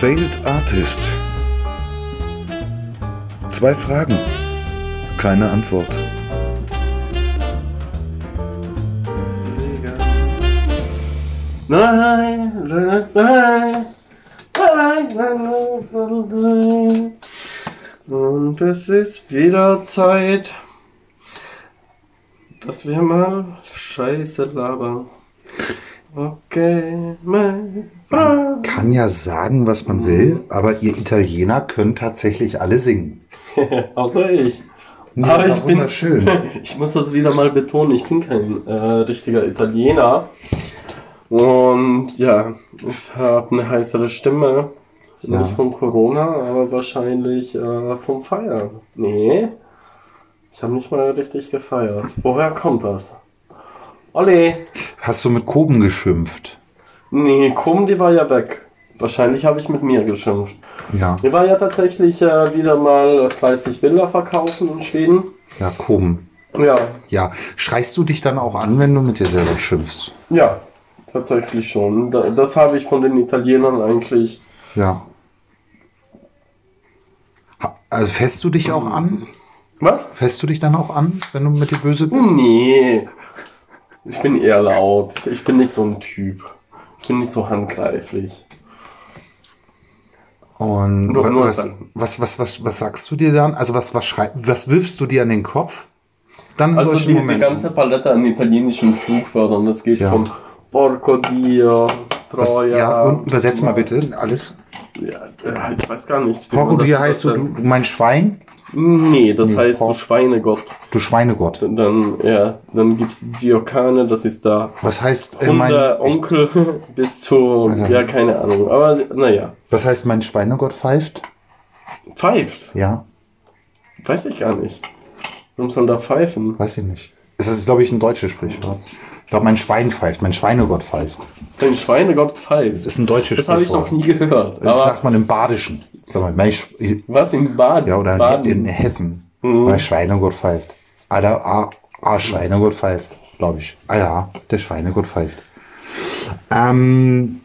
Failed Artist. Zwei Fragen, keine Antwort. Und es ist wieder Zeit, dass wir mal Scheiße labern. Okay, mein Freund. Kann ja sagen, was man will, aber ihr Italiener könnt tatsächlich alle singen. Außer ich. Nee, Aber ich bin- wunderschön. Ich muss das wieder mal betonen, ich bin kein äh, richtiger Italiener. Und ja, ich habe eine heißere Stimme. Ja. Nicht von Corona, aber wahrscheinlich äh, vom Feiern. Nee, ich habe nicht mal richtig gefeiert. Woher kommt das? Olli! Hast du mit Koben geschimpft? Nee, komm, die war ja weg. Wahrscheinlich habe ich mit mir geschimpft. Ja, Wir waren ja tatsächlich äh, wieder mal fleißig Bilder verkaufen in Schweden. ja, Koben. Ja, Ja, schreist du dich dann auch an, wenn du mit dir selber schimpfst? Ja, tatsächlich schon. Da- Das habe ich von den Italienern eigentlich. Ja. Also fässt du dich auch an? Was? Fässt du dich dann auch an, wenn du mit dir böse bist? Nee. Ich bin eher laut. Ich bin nicht so ein Typ. Ich bin nicht so handgreiflich. Und nur was, was, was, was, was sagst du dir dann? Also was, was schrei was wirfst du dir an den Kopf? Dann Also die, die ganze Palette an italienischen Flugwörtern. Das geht Ja. von Porco Dio, was, Troja. ja, und übersetz mal bitte alles. Ja, äh, ich weiß gar nicht. Porco dir heißt du, du mein Schwein? Nee, das Nee, heißt Por- du Schweinegott. Du Schweinegott. Dann, ja, dann gibt's Diokane, das ist da Was heißt äh, mein, der ich, Onkel bis zu, Also- ja, keine Ahnung. Aber naja, was heißt mein Schweinegott pfeift? pfeift. Ja, Weiß ich gar nicht. Warum soll da pfeifen? weiß ich nicht. Das ist, glaube ich, ein deutsches Sprichwort. Ich glaube, mein Schwein pfeift, mein Schweinegott pfeift. Ein Schweinegott Das pfeift. ist ein deutsches Das habe ich noch nie gehört. Das sagt man im Badischen. Sag mal, mein Sch was in Baden? ja, oder in Baden. Hessen. Mhm. Mein Schweinegott pfeift. Ah, der ah, ah, Schweinegott pfeift, glaube ich. Ah ja, der Schweinegott pfeift. Ähm,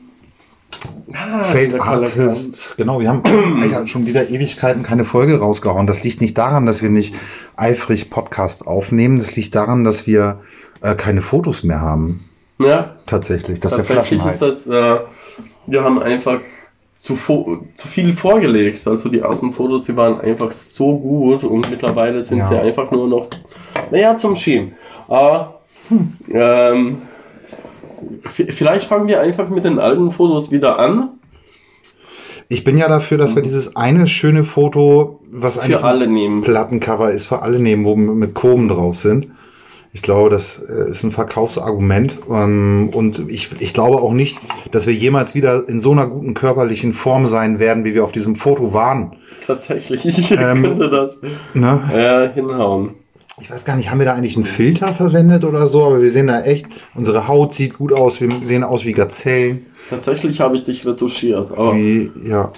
Ah, Failed Artist. Genau, wir haben Alter, schon wieder Ewigkeiten keine Folge rausgehauen. Das liegt nicht daran, dass wir nicht eifrig Podcast aufnehmen. Das liegt daran, dass wir äh, keine Fotos mehr haben. Ja, Tatsächlich. Das ist der tatsächlich Flaschenhals. ist das, äh, wir haben einfach zu, zu viel vorgelegt. Also die ersten Fotos, die waren einfach so gut und mittlerweile sind Ja. sie einfach nur noch, naja, zum Schieben. Aber ähm, v- vielleicht fangen wir einfach mit den alten Fotos wieder an. Ich bin ja dafür, dass wir dieses eine schöne Foto, was eigentlich Für nehmen. ein Plattencover ist, für alle nehmen, wo wir mit Kurven drauf sind. Ich glaube, das äh, ist ein Verkaufsargument. Ähm, Und ich, ich glaube auch nicht, dass wir jemals wieder in so einer guten körperlichen Form sein werden, wie wir auf diesem Foto waren. Tatsächlich, ich Ähm, könnte das Ne? äh, hinhauen. Ich weiß gar nicht, haben wir da eigentlich einen Filter verwendet oder so, aber wir sehen da echt, unsere Haut sieht gut aus, wir sehen aus wie Gazellen, Tatsächlich habe ich dich retuschiert. Aber, wie, ja.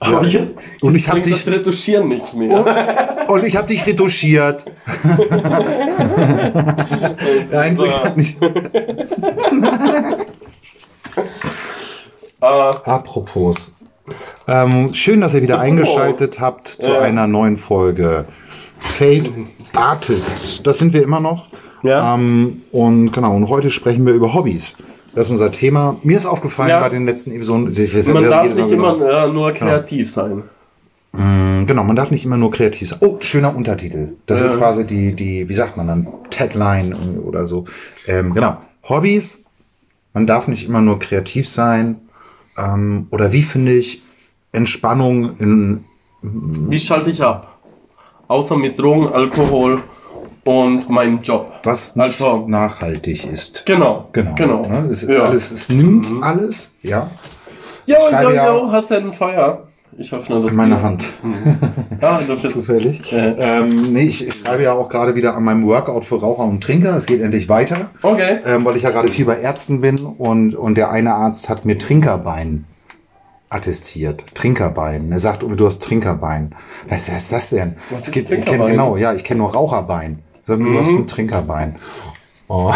Aber ja. jetzt, Und jetzt ich hab bringt dich- das Retuschieren nichts mehr. Und ich habe dich retuschiert. Der Einzige hat nicht. Äh, Apropos. Ähm, schön, dass ihr wieder Apropos. eingeschaltet habt zu Ja. einer neuen Folge Fade Artists. Das sind wir immer noch. Ja. Ähm, und genau, und heute sprechen wir über Hobbys. Das ist unser Thema. Mir ist aufgefallen Ja. bei den letzten Episoden. man darf nicht Mal immer äh, nur kreativ sein. Mm, Genau, man darf nicht immer nur kreativ sein. Oh, schöner Untertitel. Das Ja. ist quasi die, die, wie sagt man dann, Tagline oder so. Ähm, genau. Hobbys. Man darf nicht immer nur kreativ sein. Ähm, oder wie finde ich Entspannung in, Wie schalte ich ab? Außer mit Drogen, Alkohol und meinem Job. was nicht Also- nachhaltig ist. Genau. Genau. genau. Ne? Es, Ja. Mhm. alles, es nimmt alles, ja, Jo, schreibe jo, ja- jo, hast du einen Feuer? Ich öffne das. in meiner. Hand. Ja, das ist, Zufällig. Äh. Ähm, nee, ich, schreibe ja auch gerade wieder an meinem Workout für Raucher und Trinker. Es geht endlich weiter. okay. ähm, weil ich ja gerade viel bei Ärzten bin und, und der eine Arzt hat mir Trinkerbein attestiert. Trinkerbein. Er sagt, du hast Trinkerbein. Was ist das denn? Was Es ist gibt, ich kenn, Trinkerbein? genau, ja, ich kenne nur Raucherbein. Sondern du Mhm. hast ein Trinkerbein. Oh.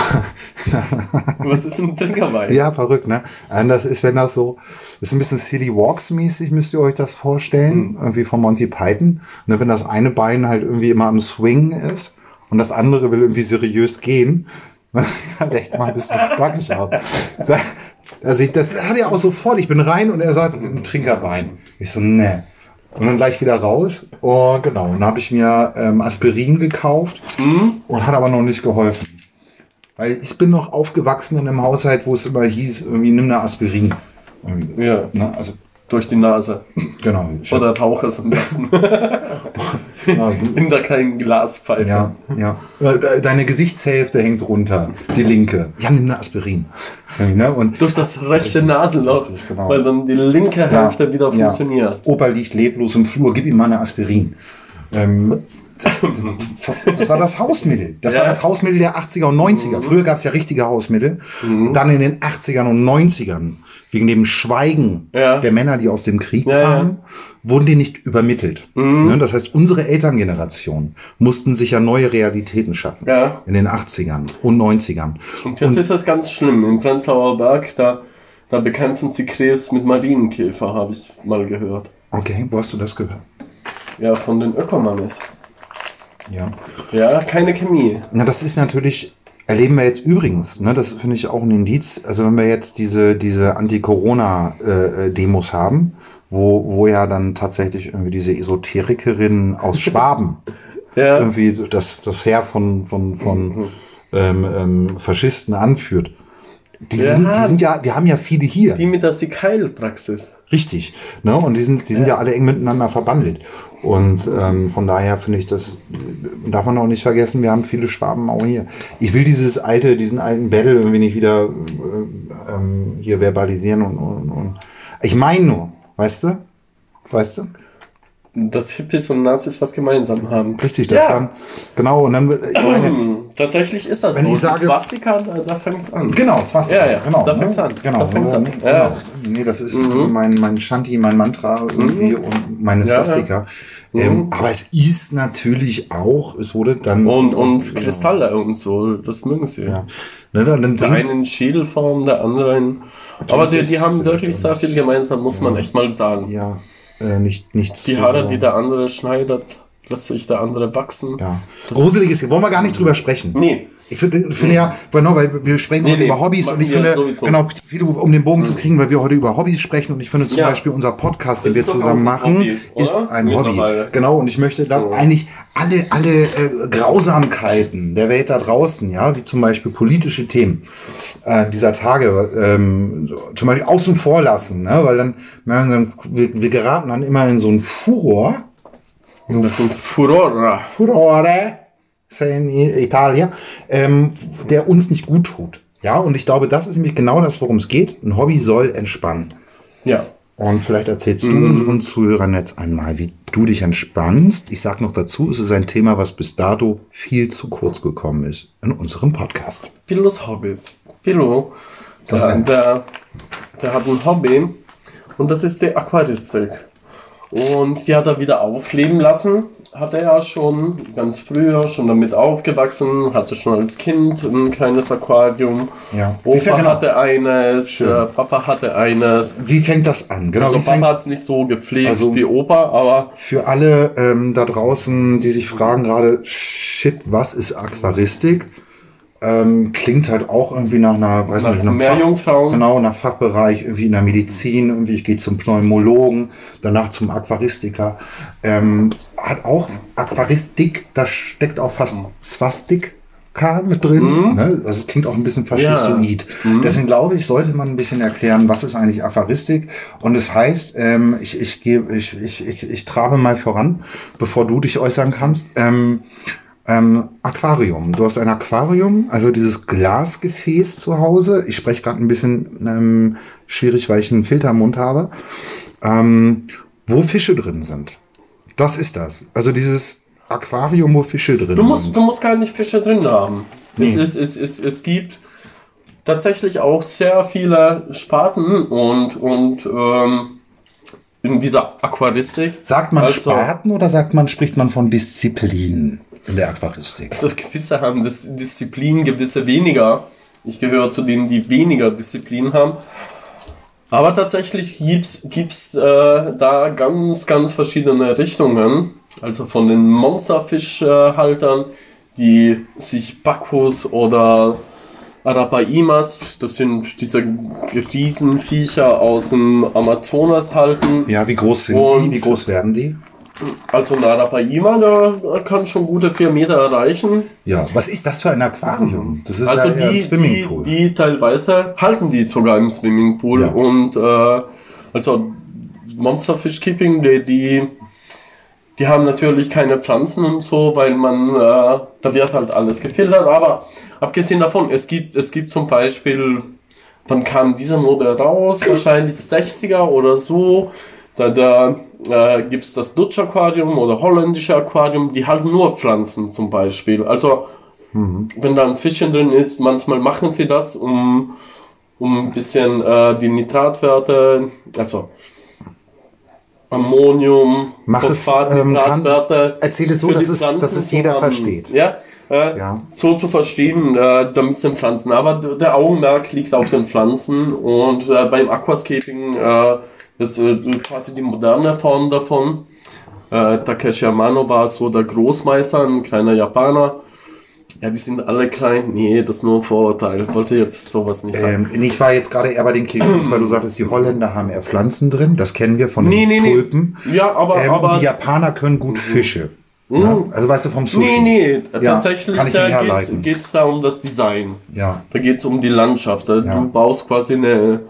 Was ist ein Trinkerwein? Ja, verrückt, ne? Und das ist, wenn das so, ist ein bisschen City Walks mäßig, müsst ihr euch das vorstellen, irgendwie von Monty Python. Ne, wenn das eine Bein halt irgendwie immer am Swing ist und das andere will irgendwie seriös gehen, dann echt mal ein bisschen spackig aus. Also ich, das hat er auch sofort, ich bin rein und er sagt, ist ein Trinkerbein. Ich so, ne. Und dann gleich wieder raus. Oh, genau. Und dann habe ich mir ähm, Aspirin gekauft und hat aber noch nicht geholfen. Weil ich bin noch aufgewachsen in einem Haushalt, wo es immer hieß, irgendwie nimm eine Aspirin. Irgendwie, Ja, Ne? Also, durch die Nase. genau. Oder rauch es am besten. Ja, In der kleinen Glaspfeife. ja, ja. Äh, de- Deine Gesichtshälfte hängt runter, die linke. Ja, nimm eine Aspirin. Ne? Und Durch das rechte Richtig, Nasenloch, richtig, genau. weil dann die linke Hälfte wieder ja. funktioniert. Opa liegt leblos im Flur, gib ihm mal eine Aspirin. Ähm, das, das war das Hausmittel. Das Ja. war das Hausmittel der 80er und 90er. Früher gab es ja richtige Hausmittel. Mhm. Dann in den 80ern und 90ern, wegen dem Schweigen Ja. der Männer, die aus dem Krieg Ja, kamen, wurden die nicht übermittelt. Mhm. Ne? Das heißt, unsere Elterngeneration mussten sich ja neue Realitäten schaffen. Ja. In den 80ern und 90ern. Und jetzt ist das ganz schlimm. In Prenzlauer Berg, da, da bekämpfen sie Krebs mit Marienkäfer, habe ich mal gehört. Okay, wo hast du das gehört? Ja, von den Ökomannes. Ja. Ja, keine Chemie. Na, das ist natürlich, erleben wir jetzt übrigens, ne, das finde ich auch ein Indiz, also wenn wir jetzt diese, diese Anti-Corona-Demos haben, wo, wo ja dann tatsächlich irgendwie diese Esoterikerin aus Schwaben Ja. irgendwie das, das Heer von, von, von ähm, ähm, Faschisten anführt. Die, Ja. sind, die sind ja, wir haben ja viele hier. Die mit der Sikail-Praxis. Richtig. Ne? Und die sind, die sind ja. alle eng miteinander verbandelt. Und ähm, von daher finde ich das, darf man auch nicht vergessen, wir haben viele Schwaben auch hier. Ich will dieses alte, diesen alten Battle irgendwie nicht wieder äh, ähm, hier verbalisieren und, und, und. ich meine nur, weißt du? Weißt du? Dass Hippies und Nazis was gemeinsam haben. Richtig, das Ja. dann, genau, und dann, meine, Tatsächlich ist das Wenn so. ich sage- das Swastika, da, da fängt es an. Genau, das war's. Ja, ja, genau. da ne? fängt's an. Genau, Da fängt's an. ne? Ja. genau. Nee, das ist Mhm. mein, mein Shanti, mein Mantra irgendwie und meine Ja, ja. Swastika. Mhm. Ähm, aber es ist natürlich auch, es wurde dann. Und, und. Kristalle und so, das mögen sie. Ja. Ne, dann, Der eine in Schädelform, der andere in. Aber die, die haben wirklich sehr viel gemeinsam, muss man echt mal sagen. ja, äh, nicht, nichts. Die Haare, die der andere schneidet, lässt sich der andere wachsen. Ja. Das- Gruselig ist, wollen wir gar nicht drüber sprechen. Nee, Ich finde finde ja, weil, no, weil wir sprechen Nee, heute nee, über Hobbys und ich finde, sowieso. Mhm. genau, um den Bogen zu kriegen, weil wir heute über Hobbys sprechen und ich finde zum Ja. Beispiel unser Podcast, den wir zusammen machen, Hobby, ist ein Hobby. Genau, und ich möchte da So. eigentlich alle, alle äh, Grausamkeiten der Welt da draußen, ja, wie zum Beispiel politische Themen äh, dieser Tage, ähm, zum Beispiel außen vor lassen, ne, weil dann, wir, wir geraten dann immer in so einen Furor, so Furore. Furore, in Italien, ähm, der uns nicht gut tut. Ja, und ich glaube, das ist nämlich genau das, worum es geht. Ein Hobby soll entspannen. Ja. Und vielleicht erzählst du Mhm. unseren Zuhörern jetzt einmal, wie du dich entspannst. Ich sage noch dazu, es ist ein Thema, was bis dato viel zu kurz gekommen ist in unserem Podcast. Pillos Hobbys. Das der, der, der hat ein Hobby und das ist die Aquaristik. Und die hat er wieder aufleben lassen. Hat er ja schon ganz früher schon damit aufgewachsen, hatte schon als Kind ein kleines Aquarium. Ja. Opa genau, hatte eines, Schön. äh, Papa hatte eines. wie fängt das an? Genau, also Papa hat es nicht so gepflegt Also- wie Opa, aber für alle ähm, da draußen, die sich fragen gerade, shit, was ist Aquaristik? Ähm, klingt halt auch irgendwie nach einer, weiß nach nicht, einem mehr Fach- Jungfrauen. Genau, nach Fachbereich, irgendwie in der Medizin, irgendwie ich gehe zum Pneumologen, danach zum Aquaristiker. Ähm, hat auch Aquaristik, da steckt auch fast Swastika mit drin. Mhm. Ne? Also es klingt auch ein bisschen faschistoid. Mhm. Deswegen glaube ich, sollte man ein bisschen erklären, was ist eigentlich Aquaristik. Und es heißt, ähm, ich, ich, gebe, ich, ich, ich, ich trabe mal voran, bevor du dich äußern kannst. Ähm, ähm, Aquarium. Du hast ein Aquarium, also dieses Glasgefäß zu Hause. Ich spreche gerade ein bisschen ähm, schwierig, weil ich einen Filter im Mund habe. Ähm, wo Fische drin sind. Das ist das. Also dieses Aquarium, wo Fische drin Du musst, sind. du musst gar nicht Fische drin haben. Nee. Es, es, es, es gibt tatsächlich auch sehr viele Sparten und, und ähm, in dieser Aquaristik. Sagt man Also- Sparten oder sagt man, spricht man von Disziplinen? In der Aquaristik? Also gewisse haben das Disziplin, gewisse weniger. Ich gehöre zu denen, die weniger Disziplin haben. Aber tatsächlich gibt's gibt's äh, da ganz, ganz verschiedene Richtungen. Also von den Monsterfischhaltern, die sich Bacchus oder Arapaimas, das sind diese Riesenviecher aus dem Amazonas halten. Ja, wie groß sind Und- die? Wie groß werden die? Also ein Arapaima, der kann schon gute vier Meter erreichen. Ja, was ist das für ein Aquarium? Das ist Also ja eher ein die, die, Swimmingpool. die teilweise halten die sogar im Swimmingpool. Ja. Und äh, also Monsterfish Keeping, die, die, die haben natürlich keine Pflanzen und so, weil man, äh, da wird halt alles gefiltert. Aber abgesehen davon, es gibt, es gibt zum Beispiel, wann kam dieser Modell raus? Wahrscheinlich 60er oder so. Da, da äh, gibt es das Dutch Aquarium oder holländische Aquarium, die halten nur Pflanzen zum Beispiel. Also wenn da ein Fischchen drin ist, manchmal machen sie das, um, um ein bisschen äh, die Nitratwerte, also Ammonium, Mach es, Phosphat, ähm, kann- Nitratwerte. Erzähl es so, dass es, dass es jeder haben. versteht. Ja, äh, Ja. so zu verstehen, äh, damit es den Pflanzen. Aber der Augenmerk liegt auf den Pflanzen und äh, beim Aquascaping äh, ist äh, quasi die moderne Form davon. Äh, Takeshi Amano war so der Großmeister, ein kleiner Japaner. Ja, die sind alle klein. Nee, das ist nur ein Vorurteil. Ich wollte jetzt sowas nicht sagen. Ähm, ich war jetzt gerade eher bei den Kekis, weil du sagtest, die Holländer haben eher Pflanzen drin. Das kennen wir von den Nee, nee, nee. Tulpen. Ja, aber, Ähm, aber die Japaner können gut Fische. Mhm. Ja? Also weißt du vom Sushi. Nee, nee, Ja, tatsächlich äh, herleiten. geht es da um das Design. Ja. Da geht es um die Landschaft. Äh, Ja. Du baust quasi eine.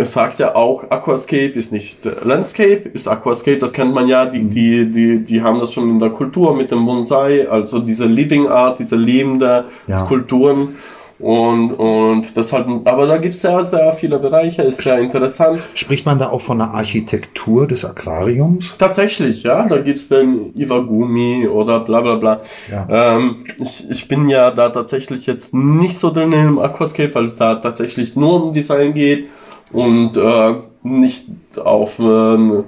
Es sagt ja auch, Aquascape ist nicht äh, Landscape, ist Aquascape, das kennt man ja, die, die, die, die haben das schon in der Kultur mit dem Bonsai, also diese Living Art, diese lebende Ja. Skulpturen. Und, und das halt, aber da gibt es sehr, sehr viele Bereiche, ist sehr interessant. Spricht man da auch von der Architektur des Aquariums? Tatsächlich, ja, da gibt's den Iwagumi oder bla bla bla. Ja. Ähm, ich, ich bin ja da tatsächlich jetzt nicht so drin im Aquascape, weil es da tatsächlich nur um Design geht und äh, nicht auf äh,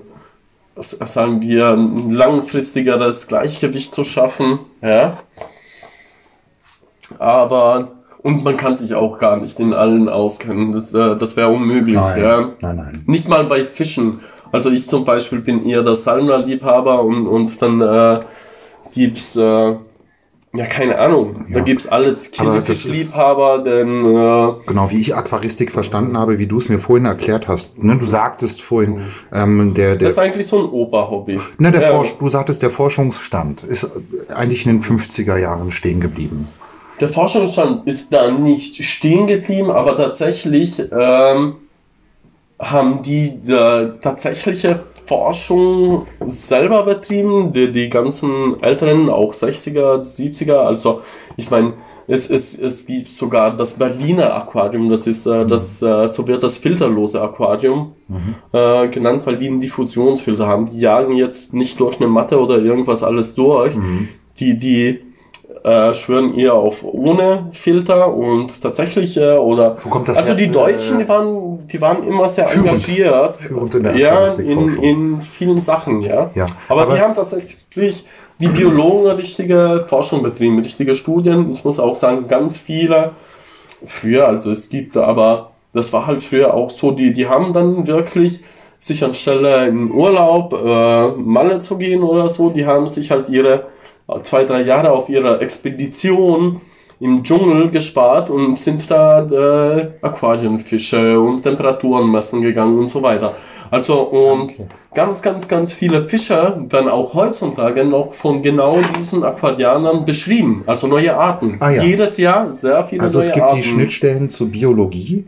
was sagen wir ein langfristigeres Gleichgewicht zu schaffen. Ja. Aber und man kann sich auch gar nicht in allen auskennen. Das, äh, das wäre unmöglich. Nein, Ja. nein, nein. Nicht mal bei Fischen. Also ich zum Beispiel bin eher der Salmler-Liebhaber und, und dann äh, gibt's äh, ja keine Ahnung. Da Ja. gibt's alles. Aber das ist- Killefisch-Liebhaber, denn äh, Genau, wie ich Aquaristik verstanden habe, wie du es mir vorhin erklärt hast. Ne, du sagtest vorhin, ähm, der, der das ist eigentlich so ein Opa-Hobby. Ne, der Ja. Forsch, du sagtest, der Forschungsstand ist eigentlich in den 50er Jahren stehen geblieben. Der Forschungsstand ist da nicht stehen geblieben, aber tatsächlich ähm, haben die äh, tatsächliche Forschung selber betrieben, die, die ganzen älteren, auch 60er, 70er, also ich meine, es, es, es gibt sogar das Berliner Aquarium, das ist äh, das, äh, so wird das filterlose Aquarium äh, genannt, weil die einen Diffusionsfilter haben. Die jagen jetzt nicht durch eine Matte oder irgendwas alles durch. Die, die äh, schwören eher auf ohne Filter und tatsächlich, äh, oder Wo kommt das also her? die Deutschen, Äh, die waren, die waren immer sehr führend. engagiert. Führend in der ja, in, in vielen Sachen, ja. Ja, aber, aber- die haben tatsächlich die Biologen richtige Forschung betrieben, richtige Studien. Ich muss auch sagen, ganz viele früher, also es gibt aber, das war halt früher auch so, die, die haben dann wirklich sich anstelle in Urlaub, äh, Malle zu gehen oder so, die haben sich halt ihre zwei, drei Jahre auf ihre Expedition im Dschungel gespart und sind da äh, Aquarienfische und Temperaturen messen gegangen und so weiter. Also und Okay. ganz, ganz, ganz viele Fische werden auch heutzutage noch von genau diesen Aquarianern beschrieben, also neue Arten. Ah, ja. Jedes Jahr sehr viele Also neue es gibt Arten. die Schnittstellen zur Biologie.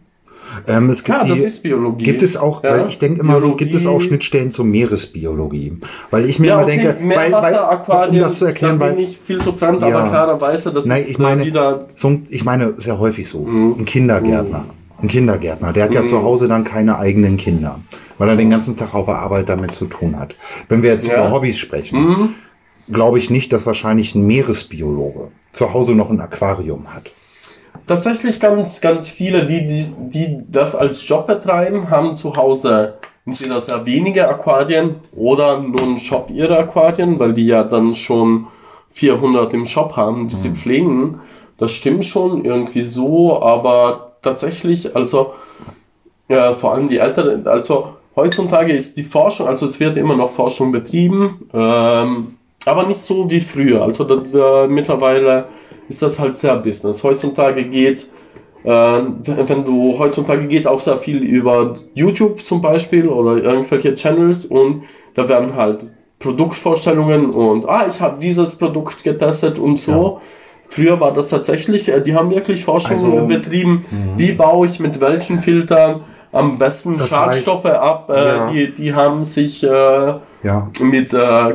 Ähm, es gibt Ja, das die, ist Biologie. Gibt es auch, Ja. weil ich denke immer so, gibt es auch Biologie. Schnittstellen zur Meeresbiologie? Weil ich mir ja, immer okay, denke, weil, Meerwasseraquarien, um das zu erklären, weil ich viel zu fremd, Ja. aber klarerweise, das Nein, ist ich meine, äh, wieder zum, ich meine, sehr häufig so. Mhm. Ein Kindergärtner. Ein Kindergärtner, der hat ja Mhm. zu Hause dann keine eigenen Kinder, weil er den ganzen Tag auf der Arbeit damit zu tun hat. Wenn wir jetzt Ja. über Hobbys sprechen, Mhm. glaube ich nicht, dass wahrscheinlich ein Meeresbiologe zu Hause noch ein Aquarium hat. Tatsächlich ganz, ganz viele, die, die, die das als Job betreiben, haben zu Hause entweder sehr wenige Aquarien oder nur einen Shop ihrer Aquarien, weil die ja dann schon 400 im Shop haben, die sie Mhm. pflegen. Das stimmt schon irgendwie so, aber tatsächlich, also ja, vor allem die Älteren, also heutzutage ist die Forschung, also es wird immer noch Forschung betrieben, ähm, aber nicht so wie früher. Also das, äh, mittlerweile ist das halt sehr Business. Heutzutage geht, äh, wenn du heutzutage geht auch sehr viel über YouTube zum Beispiel oder irgendwelche Channels und da werden halt Produktvorstellungen und ah, ich habe dieses Produkt getestet und so. Früher war das tatsächlich, äh, die haben wirklich Forschung Also, betrieben, wie baue ich mit welchen Filtern am besten Das Schadstoffe ab. Äh, Ja. die, die haben sich äh, Ja. mit äh,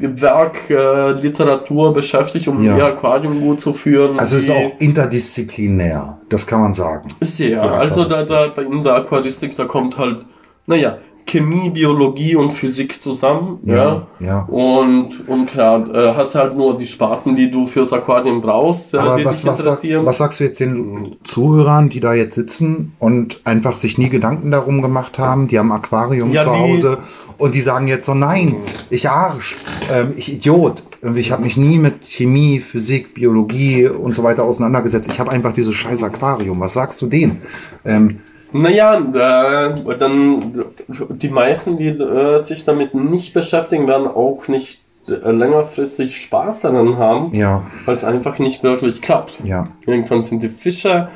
Klärwerk, äh, Literatur beschäftigt, um Ja. ihr Aquarium gut zu führen. Also es ist auch interdisziplinär, das kann man sagen. sehr. die Also da, da, in der Aquaristik, da kommt halt, naja, Chemie, Biologie und Physik zusammen. Ja. ja. Und, und klar, äh, hast halt nur die Sparten, die du fürs Aquarium brauchst, Aber die was, dich interessieren. was sagst du jetzt den Zuhörern, die da jetzt sitzen und einfach sich nie Gedanken darum gemacht haben, die haben Aquarium Ja, zu Hause und die sagen jetzt so, nein, ich Arsch, ähm, ich Idiot, ich habe mich nie mit Chemie, Physik, Biologie und so weiter auseinandergesetzt. Ich habe einfach dieses scheiß Aquarium. Was sagst du denen? Ähm, Naja, äh, dann die meisten, die äh, sich damit nicht beschäftigen, werden auch nicht äh, längerfristig Spaß daran haben, ja, weil es einfach nicht wirklich klappt. ja, Irgendwann sind die Fische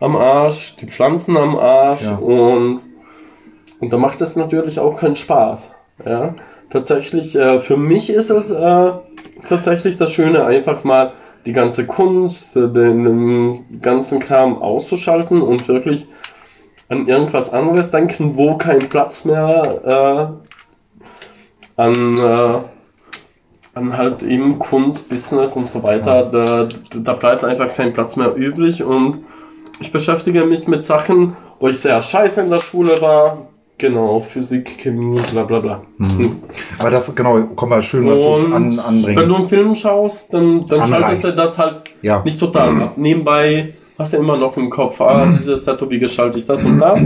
am Arsch, die Pflanzen am Arsch Ja. und, und da macht es natürlich auch keinen Spaß. Ja? Tatsächlich, äh, für mich ist es äh, tatsächlich das Schöne, einfach mal die ganze Kunst, äh, den, den ganzen Kram auszuschalten und wirklich an irgendwas anderes denken, wo kein Platz mehr äh, an, äh, an halt eben Kunst, Business und so weiter, da, da bleibt einfach kein Platz mehr übrig und ich beschäftige mich mit Sachen, wo ich sehr scheiße in der Schule war. Genau, Physik, Chemie, bla bla bla. Mhm. aber das, genau, komm mal schön, was du es an, wenn anbringst. du einen Film schaust, dann, dann schaltest du das halt Ja. nicht total ab. Nebenbei hast du immer noch im Kopf, ah, dieses Tattoo, wie gestalte ich das und das.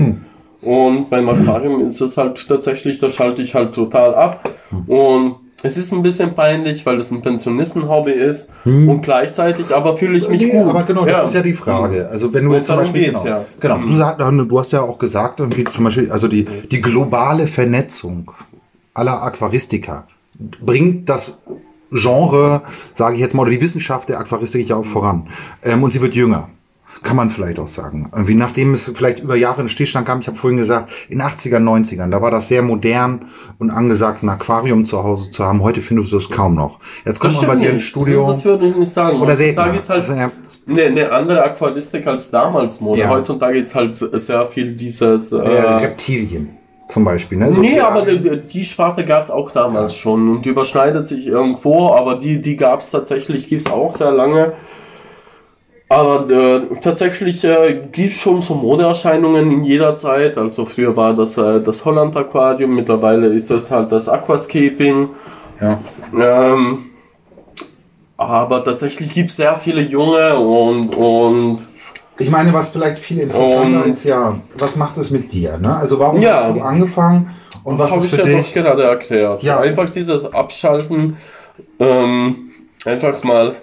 Und beim Aquarium ist es halt tatsächlich, da schalte ich halt total ab. Und es ist ein bisschen peinlich, weil das ein Pensionistenhobby ist. Und gleichzeitig aber fühle ich mich Nee, gut. aber genau, das ist ja die Frage. Also wenn du Und jetzt zum Beispiel, genau, ja. genau Mhm. du, sag, du hast ja auch gesagt, irgendwie zum Beispiel, also die, die globale Vernetzung aller Aquaristiker bringt das Genre, sage ich jetzt mal, oder die Wissenschaft der Aquaristik ja auch voran. Ähm, und sie wird jünger. Kann man vielleicht auch sagen. Irgendwie nachdem es vielleicht über Jahre in Stillstand kam, ich habe vorhin gesagt, in 80ern, 90ern, da war das sehr modern und angesagt, ein Aquarium zu Hause zu haben. Heute findest du es kaum noch. Jetzt kommt man bei dir ins Studio. Das würde ich nicht sagen. Oder seltener. Heutzutage ist halt Also, ja, eine, eine andere Aquaristik als damals Mode. Ja. Heutzutage ist halt sehr viel dieses. äh, Reptilien zum Beispiel. Ne? So nee, Tiere- aber die, die Sparte gab es auch damals schon und die überschneidet sich irgendwo, aber die, die gab es tatsächlich, gibt es auch sehr lange. Aber äh, tatsächlich äh, gibt es schon so Modeerscheinungen in jeder Zeit. Also früher war das äh, das Holland Aquarium, mittlerweile ist es halt das Aquascaping. ja. Ähm, aber tatsächlich gibt es sehr viele junge und, und Ich meine, was vielleicht viel interessanter ist, ja, was macht es mit dir? Ne? Also warum Ja. hast du angefangen und was habe ist ich für ja dich? gerade erklärt. Ja. Einfach dieses Abschalten, ähm, einfach mal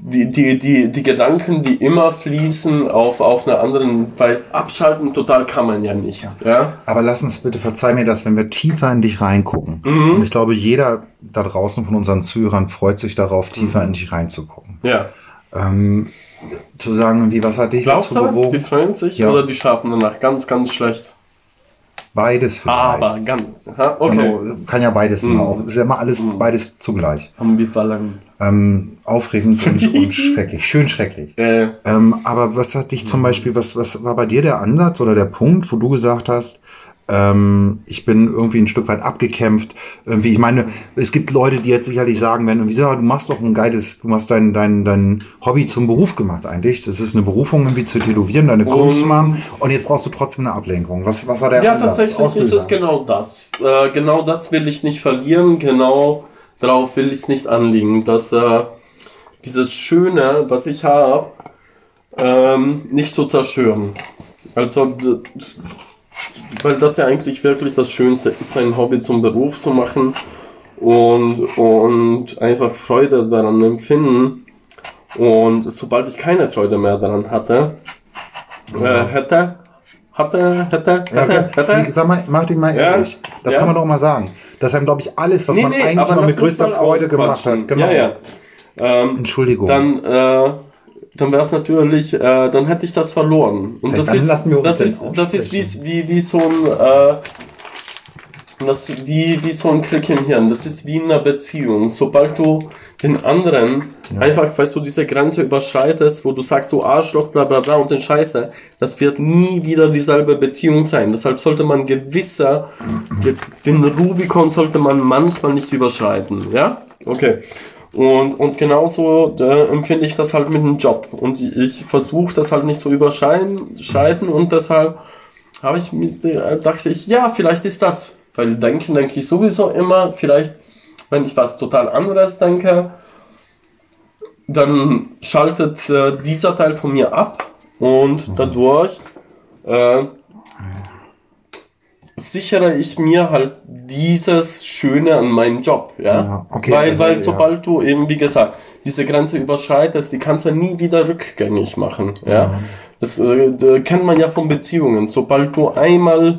die, die, die, die Gedanken, die immer fließen, auf, auf einer anderen, weil abschalten total kann man ja nicht. Ja. Aber lass uns bitte, verzeih mir das, wenn wir tiefer in dich reingucken. Mhm. Und ich glaube, jeder da draußen von unseren Zuhörern freut sich darauf, tiefer Mhm. in dich reinzugucken. ja. Ähm, zu sagen, wie, was hat dich Glaubst dazu du, die bewogen? freuen sich Ja. oder die schlafen danach ganz, ganz schlecht? Beides vielleicht. Aber ganz. Aha, okay. Genau, kann ja beides Mhm. auch. Ist ja immer alles Mhm. beides zugleich. Ambivalent. Ähm, aufregend und, und schrecklich. Schön schrecklich. Äh, Ähm, aber was hat dich zum Beispiel, was, was war bei dir der Ansatz oder der Punkt, wo du gesagt hast, ähm, ich bin irgendwie ein Stück weit abgekämpft. Irgendwie, ich meine, es gibt Leute, die jetzt sicherlich sagen werden, irgendwie, so, du machst doch ein geiles, du hast dein, dein, dein Hobby zum Beruf gemacht eigentlich. Das ist eine Berufung, irgendwie zu tätowieren, deine Kunst zu machen. Und jetzt brauchst du trotzdem eine Ablenkung. Was, was war der Ja, Ansatz? tatsächlich ist Auslöser? es genau das. Äh, genau das will ich nicht verlieren, genau darauf will ich es nicht anliegen, dass äh, dieses Schöne, was ich habe, ähm, nicht zu zerstören. Also, weil das ja eigentlich wirklich das Schönste ist, ein Hobby zum Beruf zu machen und, und einfach Freude daran empfinden. Und sobald ich keine Freude mehr daran hatte, äh, hätte, hatte, hätte, Ja, hätte, hätte, sag mal, mach dich mal Ja, ehrlich. Das ja. kann man doch mal sagen. Dass einem, glaube ich, alles, was man eigentlich aber mal mit größter Freude gemacht hat. Genau. Ja, ja. Ähm, Entschuldigung. dann, äh, dann wäre es natürlich, äh, dann hätte ich das verloren. Und das ist, wir uns das ist, das ist wie, wie, wie so ein, äh, das wie, wie so ein Klick im Hirn. Das ist wie in einer Beziehung. Sobald du den anderen einfach, weißt du, diese Grenze überschreitest, wo du sagst, du Arschloch, bla bla bla und den Scheiße, das wird nie wieder dieselbe Beziehung sein. Deshalb sollte man gewisser, den Rubikon sollte man manchmal nicht überschreiten. Ja? Okay. Und, und genauso äh, empfinde ich das halt mit dem Job. Und ich, versuche das halt nicht zu überschreiten schreiten und deshalb habe ich mir, äh, dachte ich, ja, vielleicht ist das. Weil denken denke ich sowieso immer, vielleicht, wenn ich was total anderes denke, dann schaltet äh, dieser Teil von mir ab und dadurch äh, sichere ich mir halt dieses Schöne an meinem Job, ja. Ja, okay, weil, also, weil ja. sobald du eben, wie gesagt, diese Grenze überschreitest, die kannst du nie wieder rückgängig machen, ja. Das äh, kennt man ja von Beziehungen. Sobald du einmal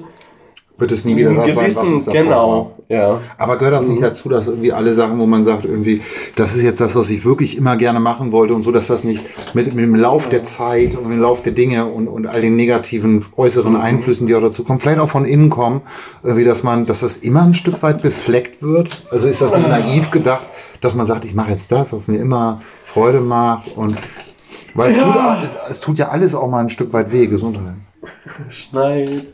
Wird es nie wieder das sein, was gewissen, es davor war. genau, ja. Aber gehört das nicht Mhm. dazu, dass irgendwie alle Sachen, wo man sagt, irgendwie, das ist jetzt das, was ich wirklich immer gerne machen wollte und so, dass das nicht mit, mit dem Lauf der Zeit und mit dem Lauf der Dinge und, und all den negativen Mhm. äußeren Einflüssen, die auch dazu kommen, vielleicht auch von innen kommen, irgendwie, dass man, dass das immer ein Stück weit befleckt wird? Also ist das nicht naiv gedacht, dass man sagt, ich mache jetzt das, was mir immer Freude macht und weil es, tut, es, es tut ja alles auch mal ein Stück weit weh, Gesundheit. Schneid.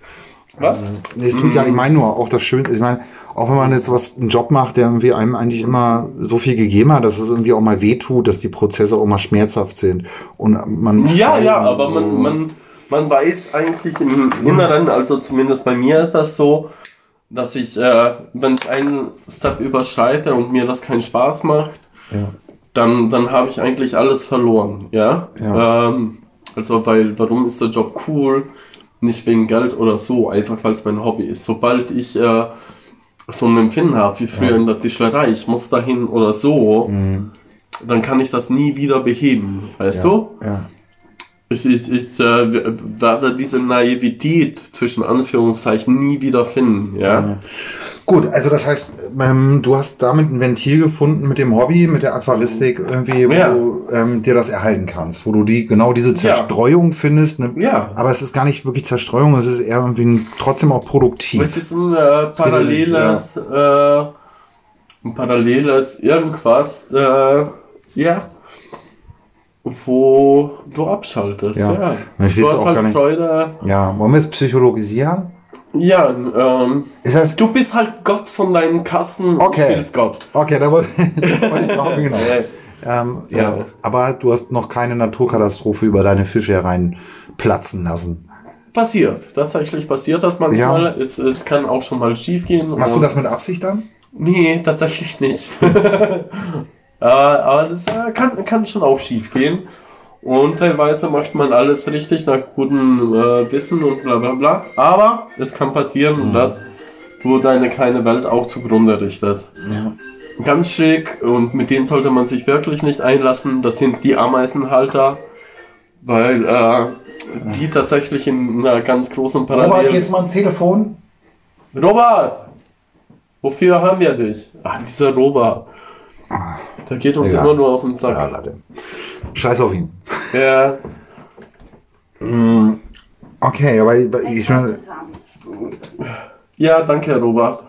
Was? Nee, es tut ja, ich meine nur, auch das Schöne, ich meine, auch wenn man jetzt was, einen Job macht, der irgendwie einem eigentlich immer so viel gegeben hat, dass es irgendwie auch mal wehtut, dass die Prozesse auch mal schmerzhaft sind. Und man. Ja, ja, aber man, man, man weiß eigentlich im Inneren, also zumindest bei mir ist das so, dass ich, äh, wenn ich einen Step überschreite und mir das keinen Spaß macht, Ja. dann, dann habe ich eigentlich alles verloren, ja. Ja. Ähm, also, weil, warum ist der Job cool? Nicht wegen Geld oder so, einfach weil es mein Hobby ist. Sobald ich äh, so ein Empfinden habe, wie früher Ja. in der Tischlerei, ich muss dahin oder so, Mhm. dann kann ich das nie wieder beheben, weißt ja. du? Ja. Ich, ich, ich äh, werde diese Naivität zwischen Anführungszeichen nie wieder finden, ja. Ja. Gut, also das heißt, ähm, du hast damit ein Ventil gefunden mit dem Hobby, mit der Aquaristik, irgendwie, wo Ja. du ähm, dir das erhalten kannst, wo du die genau diese Zerstreuung findest. Ne? Ja. Aber es ist gar nicht wirklich Zerstreuung, es ist eher irgendwie ein, trotzdem auch produktiv. Es ist ein äh, paralleles, äh, ein paralleles irgendwas, äh, ja, wo du abschaltest, Ja. ja. Du hast halt Freude. Ja, wollen wir es psychologisieren? Ja, ähm, das, du bist halt Gott von deinen Kassen und Okay. spielst Gott. okay, da wollte ich drauf genau. Äh, Ähm, ja, Ja. aber du hast noch keine Naturkatastrophe über deine Fische hereinplatzen lassen. passiert, tatsächlich passiert das manchmal. Es, es kann auch schon mal schief gehen. Machst du und- das mit Absicht dann? Nee, tatsächlich nicht. Äh, aber das äh, kann, kann schon auch schief gehen. Und teilweise macht man alles richtig nach gutem äh, Wissen und bla bla bla. Aber es kann passieren, dass du deine kleine Welt auch zugrunde richtest. Ja. Ganz schräg und mit denen sollte man sich wirklich nicht einlassen. Das sind die Ameisenhalter, weil äh, die tatsächlich in einer ganz großen Parallel... mal ans Telefon? Robert! Wofür haben wir dich? Ah, dieser Robert. Der geht uns Egal. immer nur auf den Ja, Sack. Latte. Scheiß auf ihn. Ja. Okay, aber ich, ich meine, ja, danke, Robert.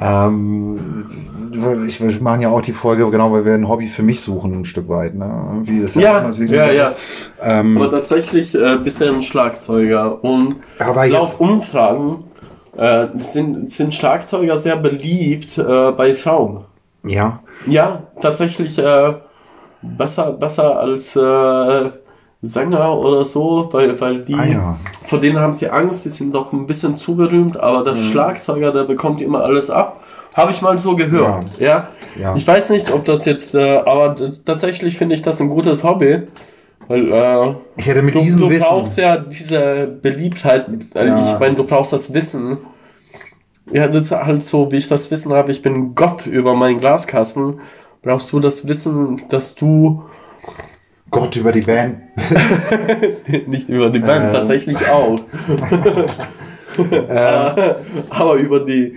ähm, ich, wir machen ja auch die Folge, genau, weil wir ein Hobby für mich suchen, ein Stück weit. Ne? Irgendwie ist Ja, so- ja, ja. Ähm, Aber tatsächlich äh, bist du ein Schlagzeuger. Und aber laut jetzt, Umfragen äh, sind, sind Schlagzeuger sehr beliebt äh, bei Frauen. ja, Ja, tatsächlich äh, besser, besser als äh, Sänger oder so, weil, weil die, ah ja. vor denen haben sie Angst, die sind doch ein bisschen zu berühmt, aber der Mhm. Schlagzeuger, der bekommt immer alles ab. Habe ich mal so gehört. Ja. Ja. Ich weiß nicht, ob das jetzt, äh, aber tatsächlich finde ich das ein gutes Hobby. Weil äh, Ich hätte mit du, diesem du Wissen. brauchst ja diese Beliebtheit. Äh, Ja. Ich meine, du brauchst das Wissen. Ja, das ist halt so, wie ich das Wissen habe, ich bin Gott über meinen Glaskasten. Brauchst du das Wissen, dass du Gott über die Band. nicht über die Band, Ähm. tatsächlich auch. ähm, Aber über die,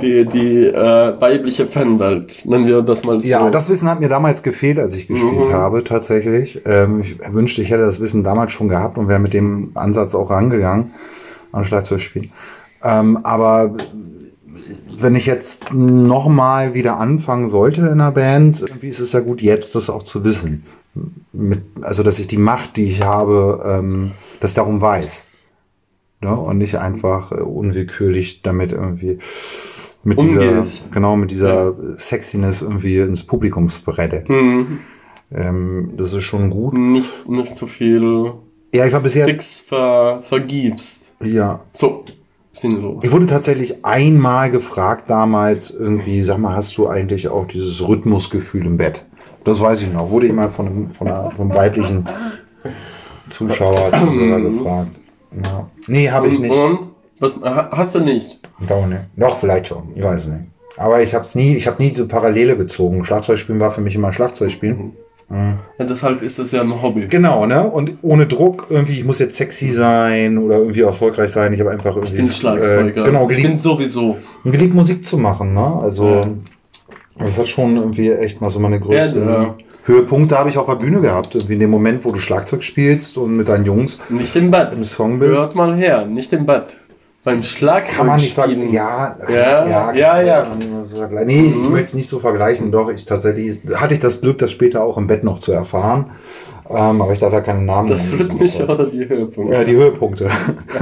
die, die äh, weibliche Fanwelt, nennen wir das mal so. ja, das Wissen hat mir damals gefehlt, als ich gespielt Mhm. habe, tatsächlich. Ähm, ich wünschte, ich hätte das Wissen damals schon gehabt und wäre mit dem Ansatz auch rangegangen, an Schlagzeug spielen. Ähm, aber wenn ich jetzt nochmal wieder anfangen sollte in einer Band, irgendwie ist es ja gut, jetzt das auch zu wissen. Mit, also, dass ich die Macht, die ich habe, ähm, das darum weiß. Ne? Und nicht einfach äh, unwillkürlich damit irgendwie mit dieser, Umgeht. genau, mit dieser Sexiness irgendwie ins Publikum sprette. Hm, Ähm, das ist schon gut. nicht, nicht so viel Ja, ich war bisher, Sticks ver, vergibst. ja, So, sinnlos. Ich wurde tatsächlich einmal gefragt damals, irgendwie, sag mal, hast du eigentlich auch dieses Rhythmusgefühl im Bett? Das weiß ich noch. Wurde ich mal von einem, von einer, vom weiblichen Zuschauer gefragt. Ja. Nee, habe ich nicht. Und? Was, ha- hast du nicht? Doch, ne. Doch, vielleicht schon. Ich weiß es nicht. Aber ich habe nie, ich habe nie diese Parallele gezogen. Schlagzeugspielen war für mich immer Schlagzeugspielen. Mhm. Ja, deshalb ist es ja ein Hobby. Genau, ne? Und ohne Druck irgendwie, ich muss jetzt sexy sein oder irgendwie erfolgreich sein. Ich habe einfach irgendwie Ich bin Schlagzeuger. Äh, genau, ich geliebt, bin sowieso. geliebt Musik zu machen, ne? Also Ja. das hat schon irgendwie echt mal so meine größten Ja. Höhepunkte habe ich auf der Bühne gehabt. Irgendwie in dem Moment, wo du Schlagzeug spielst und mit deinen Jungs Nicht im Bett. im Song bist. Hört mal her, nicht im Bett. Beim Schlagzeug Kann man nicht vergleichen. Ja, Ja, ja, ja. nicht mehr so vergleichen. Nee, ich Mhm. möchte es nicht so vergleichen. Doch, ich tatsächlich hatte ich das Glück, das später auch im Bett noch zu erfahren. Ähm, aber ich darf da keinen Namen Das rhythmische oder die Höhepunkte? Ja, die Höhepunkte.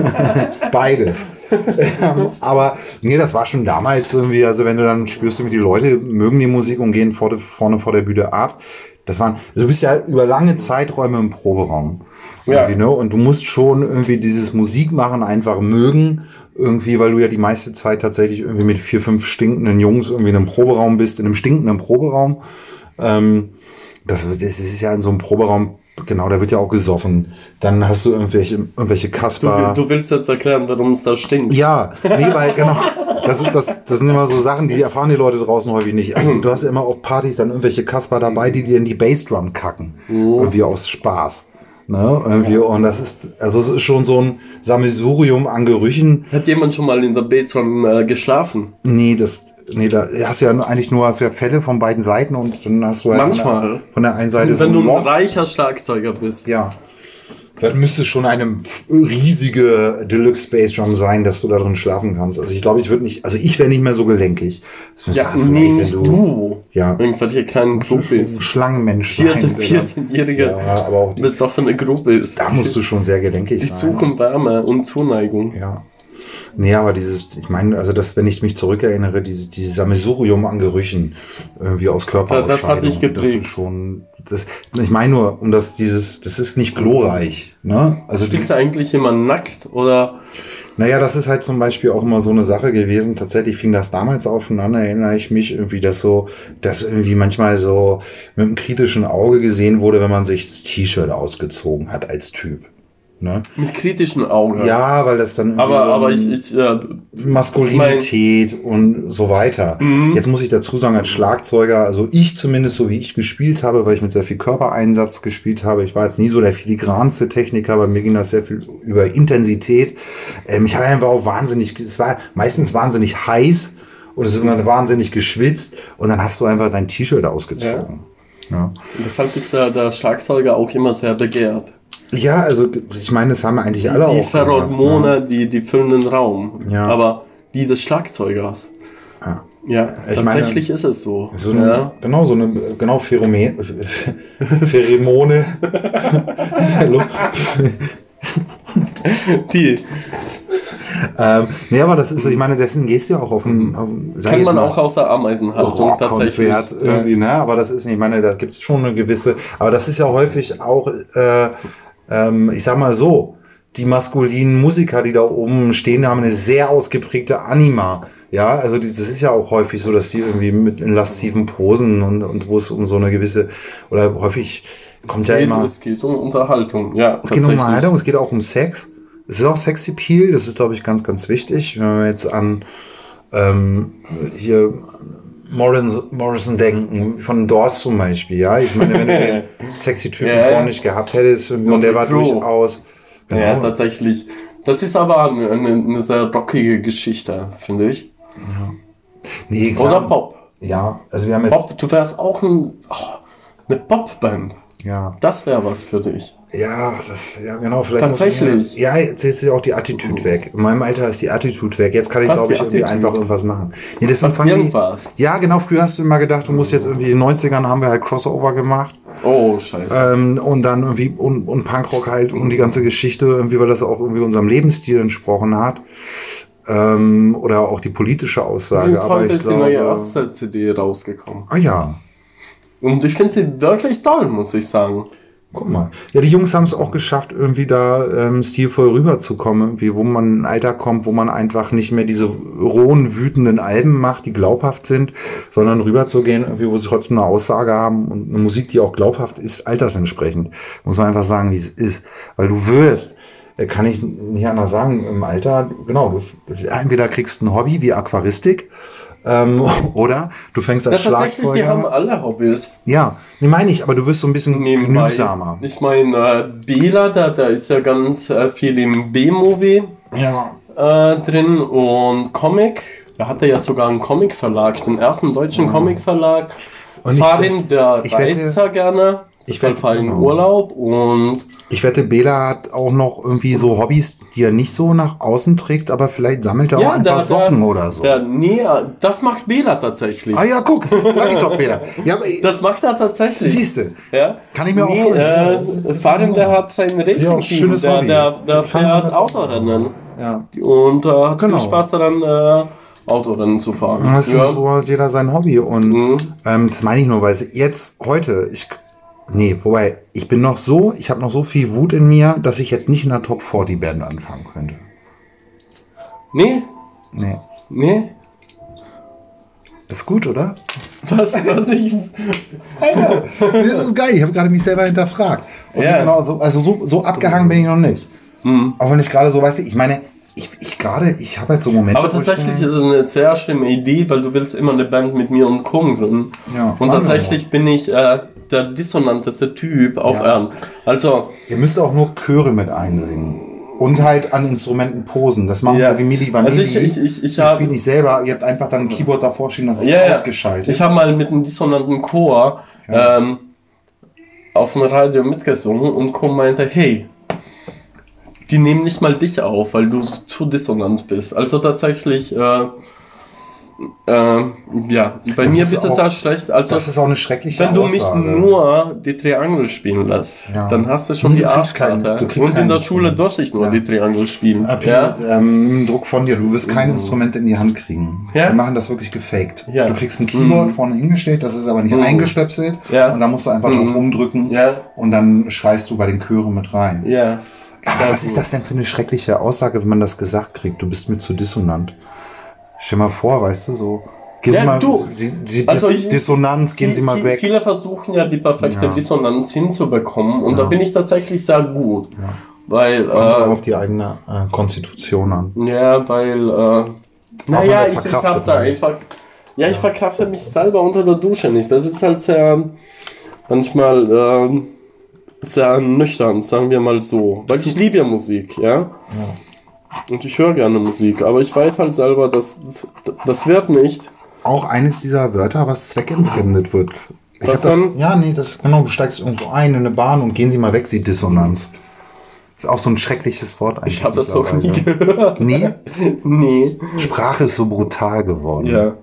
Beides. Ähm, Aber nee, das war schon damals irgendwie, also wenn du dann spürst, irgendwie die Leute mögen die Musik und gehen vor, vorne vor der Bühne ab. Das waren, also du bist ja über lange Zeiträume im Proberaum. Ja. Ne? Und du musst schon irgendwie dieses Musikmachen einfach mögen. Irgendwie, weil du ja die meiste Zeit tatsächlich irgendwie mit vier, fünf stinkenden Jungs irgendwie in einem Proberaum bist, in einem stinkenden Proberaum. Ähm, das, das ist ja in so einem Proberaum, genau, da wird ja auch gesoffen. Dann hast du irgendwelche, irgendwelche Du, Kasper. du willst jetzt erklären, warum es da stinkt. Ja, nee, weil genau. Das, ist, das, das sind immer so Sachen, die erfahren die Leute draußen häufig nicht. Also du hast ja immer auf Partys dann irgendwelche Kasper dabei, die dir in die Bassdrum kacken. Irgendwie aus Spaß. Ne? Irgendwie, und das ist, also es ist schon so ein Sammelsurium an Gerüchen. Hat jemand schon mal in der Bassdrum äh, geschlafen? Nee, das, nee, da hast du ja eigentlich nur hast ja Fälle von beiden Seiten und dann hast du halt von Manchmal. der, von der einen Seite so Wenn ein du ein Loch. reicher Schlagzeuger bist. Ja. Dann müsste schon eine riesige Deluxe Bass Drum sein, dass du da drin schlafen kannst. Also ich glaube, ich würde nicht, also ich wäre nicht mehr so gelenkig. Das Ja, nee, nicht du. Ja. Irgendwelche kleinen Ein Groupies. Schlangenmensch 14, sein. Digga. 14-Jährige. Ja, aber auch Du die, bist doch für eine Gruppe. Da musst du schon sehr gelenkig Die sein. suchen Wärme und Zuneigung. Ja. Nee, aber dieses, ich meine, also das, wenn ich mich zurückerinnere, dieses, dieses Sammelsurium an Gerüchen irgendwie aus Körper. Das hat dich Das geprägt. ist schon, das, ich meine nur, um das, dieses, das ist nicht glorreich, ne? Also Spielst du eigentlich immer nackt oder Naja, das ist halt zum Beispiel auch immer so eine Sache gewesen. Tatsächlich fing das damals auch schon an, erinnere ich mich, irgendwie, dass so, dass irgendwie manchmal so mit einem kritischen Auge gesehen wurde, wenn man sich das T-Shirt ausgezogen hat als Typ. Ne? mit kritischen Augen? Ja, weil das dann Aber, so aber ich, ich äh, Maskulinität und so weiter. Mhm. Jetzt muss ich dazu sagen, als Schlagzeuger, also ich zumindest so wie ich gespielt habe, weil ich mit sehr viel Körpereinsatz gespielt habe. Ich war jetzt nie so der filigranste Techniker, bei mir ging das sehr viel über Intensität. Ähm, ich habe einfach auch wahnsinnig, es war meistens wahnsinnig heiß und es ist dann wahnsinnig geschwitzt und dann hast du einfach dein T-Shirt ausgezogen. Ja. deshalb ist der, der Schlagzeuger auch immer sehr begehrt. Ja, also ich meine, das haben eigentlich Die, alle die auch gemacht, Pheromone, ne? die, die füllen den Raum. Ja. Aber die des Schlagzeugers. Ja. Ja, Ich meine, tatsächlich ist es so. So eine, ja. Genau, so eine, genau, Pherome, Pheromone. Hallo. Die ähm, nee, aber das ist ich meine, deswegen gehst du ja auch auf ein, auf jetzt man mal, auch aus der Ameisenhaltung tatsächlich. Irgendwie, ne? Aber das ist nicht, ich meine, da gibt es schon eine gewisse, aber das ist ja häufig auch, äh, ähm, ich sag mal so, die maskulinen Musiker, die da oben stehen, haben eine sehr ausgeprägte Anima. Ja, also das ist ja auch häufig so, dass die irgendwie mit in lasziven Posen und, und wo es um so eine gewisse, oder häufig Es kommt ja geht, immer. es geht um Unterhaltung. Ja, Es geht um Unterhaltung, es geht auch um Sex. Es ist auch Sexappeal, das ist, glaube ich, ganz, ganz wichtig. Wenn man jetzt an ähm, hier Morrison, Morrison denken, von Doors zum Beispiel, ja. Ich meine, wenn du den sexy Typen Ja, ja. vorne nicht gehabt hättest und der war Crue. durchaus. Genau. Ja, tatsächlich. Das ist aber eine, eine, sehr rockige Geschichte, finde ich. nee, klar. Oder Pop. Ja, also wir haben jetzt. Pop, du wärst auch ein, oh, eine Popband. Ja, Das wäre was für dich. ja, das, ja, genau. Vielleicht Tatsächlich. Ich, ja, jetzt ist ja auch die Attitude weg. In meinem Alter ist die Attitude weg. Jetzt kann ich, glaube ich, irgendwie einfach irgendwas machen. Nee, das funny- irgendwas. Ja, genau. Früher hast du immer gedacht, du musst jetzt irgendwie in den 90ern haben wir halt Crossover gemacht. Oh, scheiße. Ähm, und dann irgendwie und, und Punkrock halt und die ganze Geschichte, irgendwie, weil das auch irgendwie unserem Lebensstil entsprochen hat. Ähm, oder auch die politische Aussage. Übrigens, Aber heute ich ist die neue glaube, erste CD rausgekommen. ah ja, Und ich finde sie wirklich toll, muss ich sagen. guck mal. Ja, die Jungs haben es auch geschafft, irgendwie da ähm, stilvoll rüberzukommen, irgendwie, wo man in ein Alter kommt, wo man einfach nicht mehr diese rohen, wütenden Alben macht, die glaubhaft sind, sondern rüberzugehen, irgendwie, wo sie trotzdem eine Aussage haben und eine Musik, die auch glaubhaft ist, altersentsprechend. Muss man einfach sagen, wie es ist. Weil du wirst, äh, kann ich nicht anders sagen, im Alter, genau, du, entweder kriegst ein Hobby wie Aquaristik, ähm, oder du fängst Ja, als tatsächlich, sie haben Schlagzeuger. alle Hobbys. Ja, nee, meine ich, aber du wirst so ein bisschen Nebenbei. genügsamer. Ich meine, äh, Bela, da, da ist ja ganz äh, viel im B-Movie Ja, äh, drin und Comic. Da hat er ja sogar einen Comic-Verlag, den ersten deutschen Comic-Verlag. Und ich Farin, der ich reist ja gerne. ich Ich wette- fahre in genau. Urlaub und Ich wette, Bela hat auch noch irgendwie so Hobbys, die er nicht so nach außen trägt, aber vielleicht sammelt er auch ein paar Socken oder so. Der, nee, das macht Bela tatsächlich. ah ja, guck, das sag ich doch, Bela. Ja, aber Das macht er tatsächlich. siehst du. Ja? Kann ich mir auch nee, vorstellen. äh, Farin, der hat sein Ja, Racing-Team, schönes der, Hobby. der, der fährt Autorennen. Ja. Und äh, hat Genau. viel Spaß daran, äh, Autorennen zu fahren. Das ist ja. so hat jeder sein Hobby und Mhm. ähm, das meine ich nur, weil es jetzt heute, ich nee, wobei ich bin noch so, ich habe noch so viel Wut in mir, dass ich jetzt nicht in der Top 40 Band anfangen könnte. Nee, Nee, nee. ist gut, oder? Was, was ich. Alter, das ist geil. Ich habe gerade mich selber hinterfragt. Und Ja. genau, so, also so, so abgehangen bin ich noch nicht. Hm. Auch wenn ich gerade so, weißt du, ich meine, ich, ich gerade, ich habe halt so Momente. Aber tatsächlich ist es eine sehr schlimme Idee, weil du willst immer eine Band mit mir und Kung gründen. Ja, und tatsächlich bin ich äh, der dissonanteste Typ auf Ja. Erden. Also, Ihr müsst auch nur Chöre mit einsingen. Und halt an Instrumenten posen. Das machen Ja. wir wie Milli Vanilli. Also ich- ich- ich- ich hab- spielt nicht selber, ihr habt einfach dann ein Keyboard davor stehen, das ist Ja, ja. ausgeschaltet. ich habe mal mit einem dissonanten Chor Ja. ähm, auf dem Radio mitgesungen und Chor meinte, hey, die nehmen nicht mal dich auf, weil du zu dissonant bist. Also tatsächlich, äh, äh, ja, bei Das mir ist bist du da schlecht. Also das ist auch eine schreckliche Wenn du mich Aussage. nur die Triangel spielen lässt, Ja. dann hast du schon die du keinen- Arschkarte. Und in der Schule durfte ich nur Ja. die Triangel spielen. Ab Ja? ähm, Druck von dir. Du wirst kein Mhm. Instrument in die Hand kriegen. Ja? Wir machen das wirklich gefaked. Ja. Du kriegst ein Keyboard Mhm. vorne hingestellt, das ist aber nicht Mhm. eingestöpselt. Ja. Und da musst du einfach Mhm. drauf rumdrücken Ja, und dann schreist du bei den Chören mit rein. ja. Aber was ist das denn für eine schreckliche Aussage, wenn man das gesagt kriegt? Du bist mir zu dissonant. Stell mal vor, weißt du, so. Gehen Ja, Sie mal, du. Sie, Sie, Also Dis ich- Dissonanz, gehen Sie mal weg. Viele versuchen ja die perfekte Ja. Dissonanz hinzubekommen und Ja. da bin ich tatsächlich sehr gut. Ja. Weil, Kommt auch äh, auf die eigene äh, Konstitution an. ja, weil, äh, naja, ich, ich hab da einfach, ja, ich verkrafte mich selber unter der Dusche nicht. Das ist halt sehr, manchmal, ähm, sehr nüchtern, sagen wir mal so. Weil ich liebe ja Musik, ja. Und ich höre gerne Musik, aber ich weiß halt selber, dass das wird nicht. Auch eines dieser Wörter, was zweckentfremdet wird. Ich Was das, dann? ja, nee, das genau, du steigst irgendwo ein in eine Bahn und gehen Sie mal weg, Sie Dissonanz. Ist auch so ein schreckliches Wort eigentlich. Ich habe das doch nie gehört. Nee, Nee. Sprache ist so brutal geworden. Ja.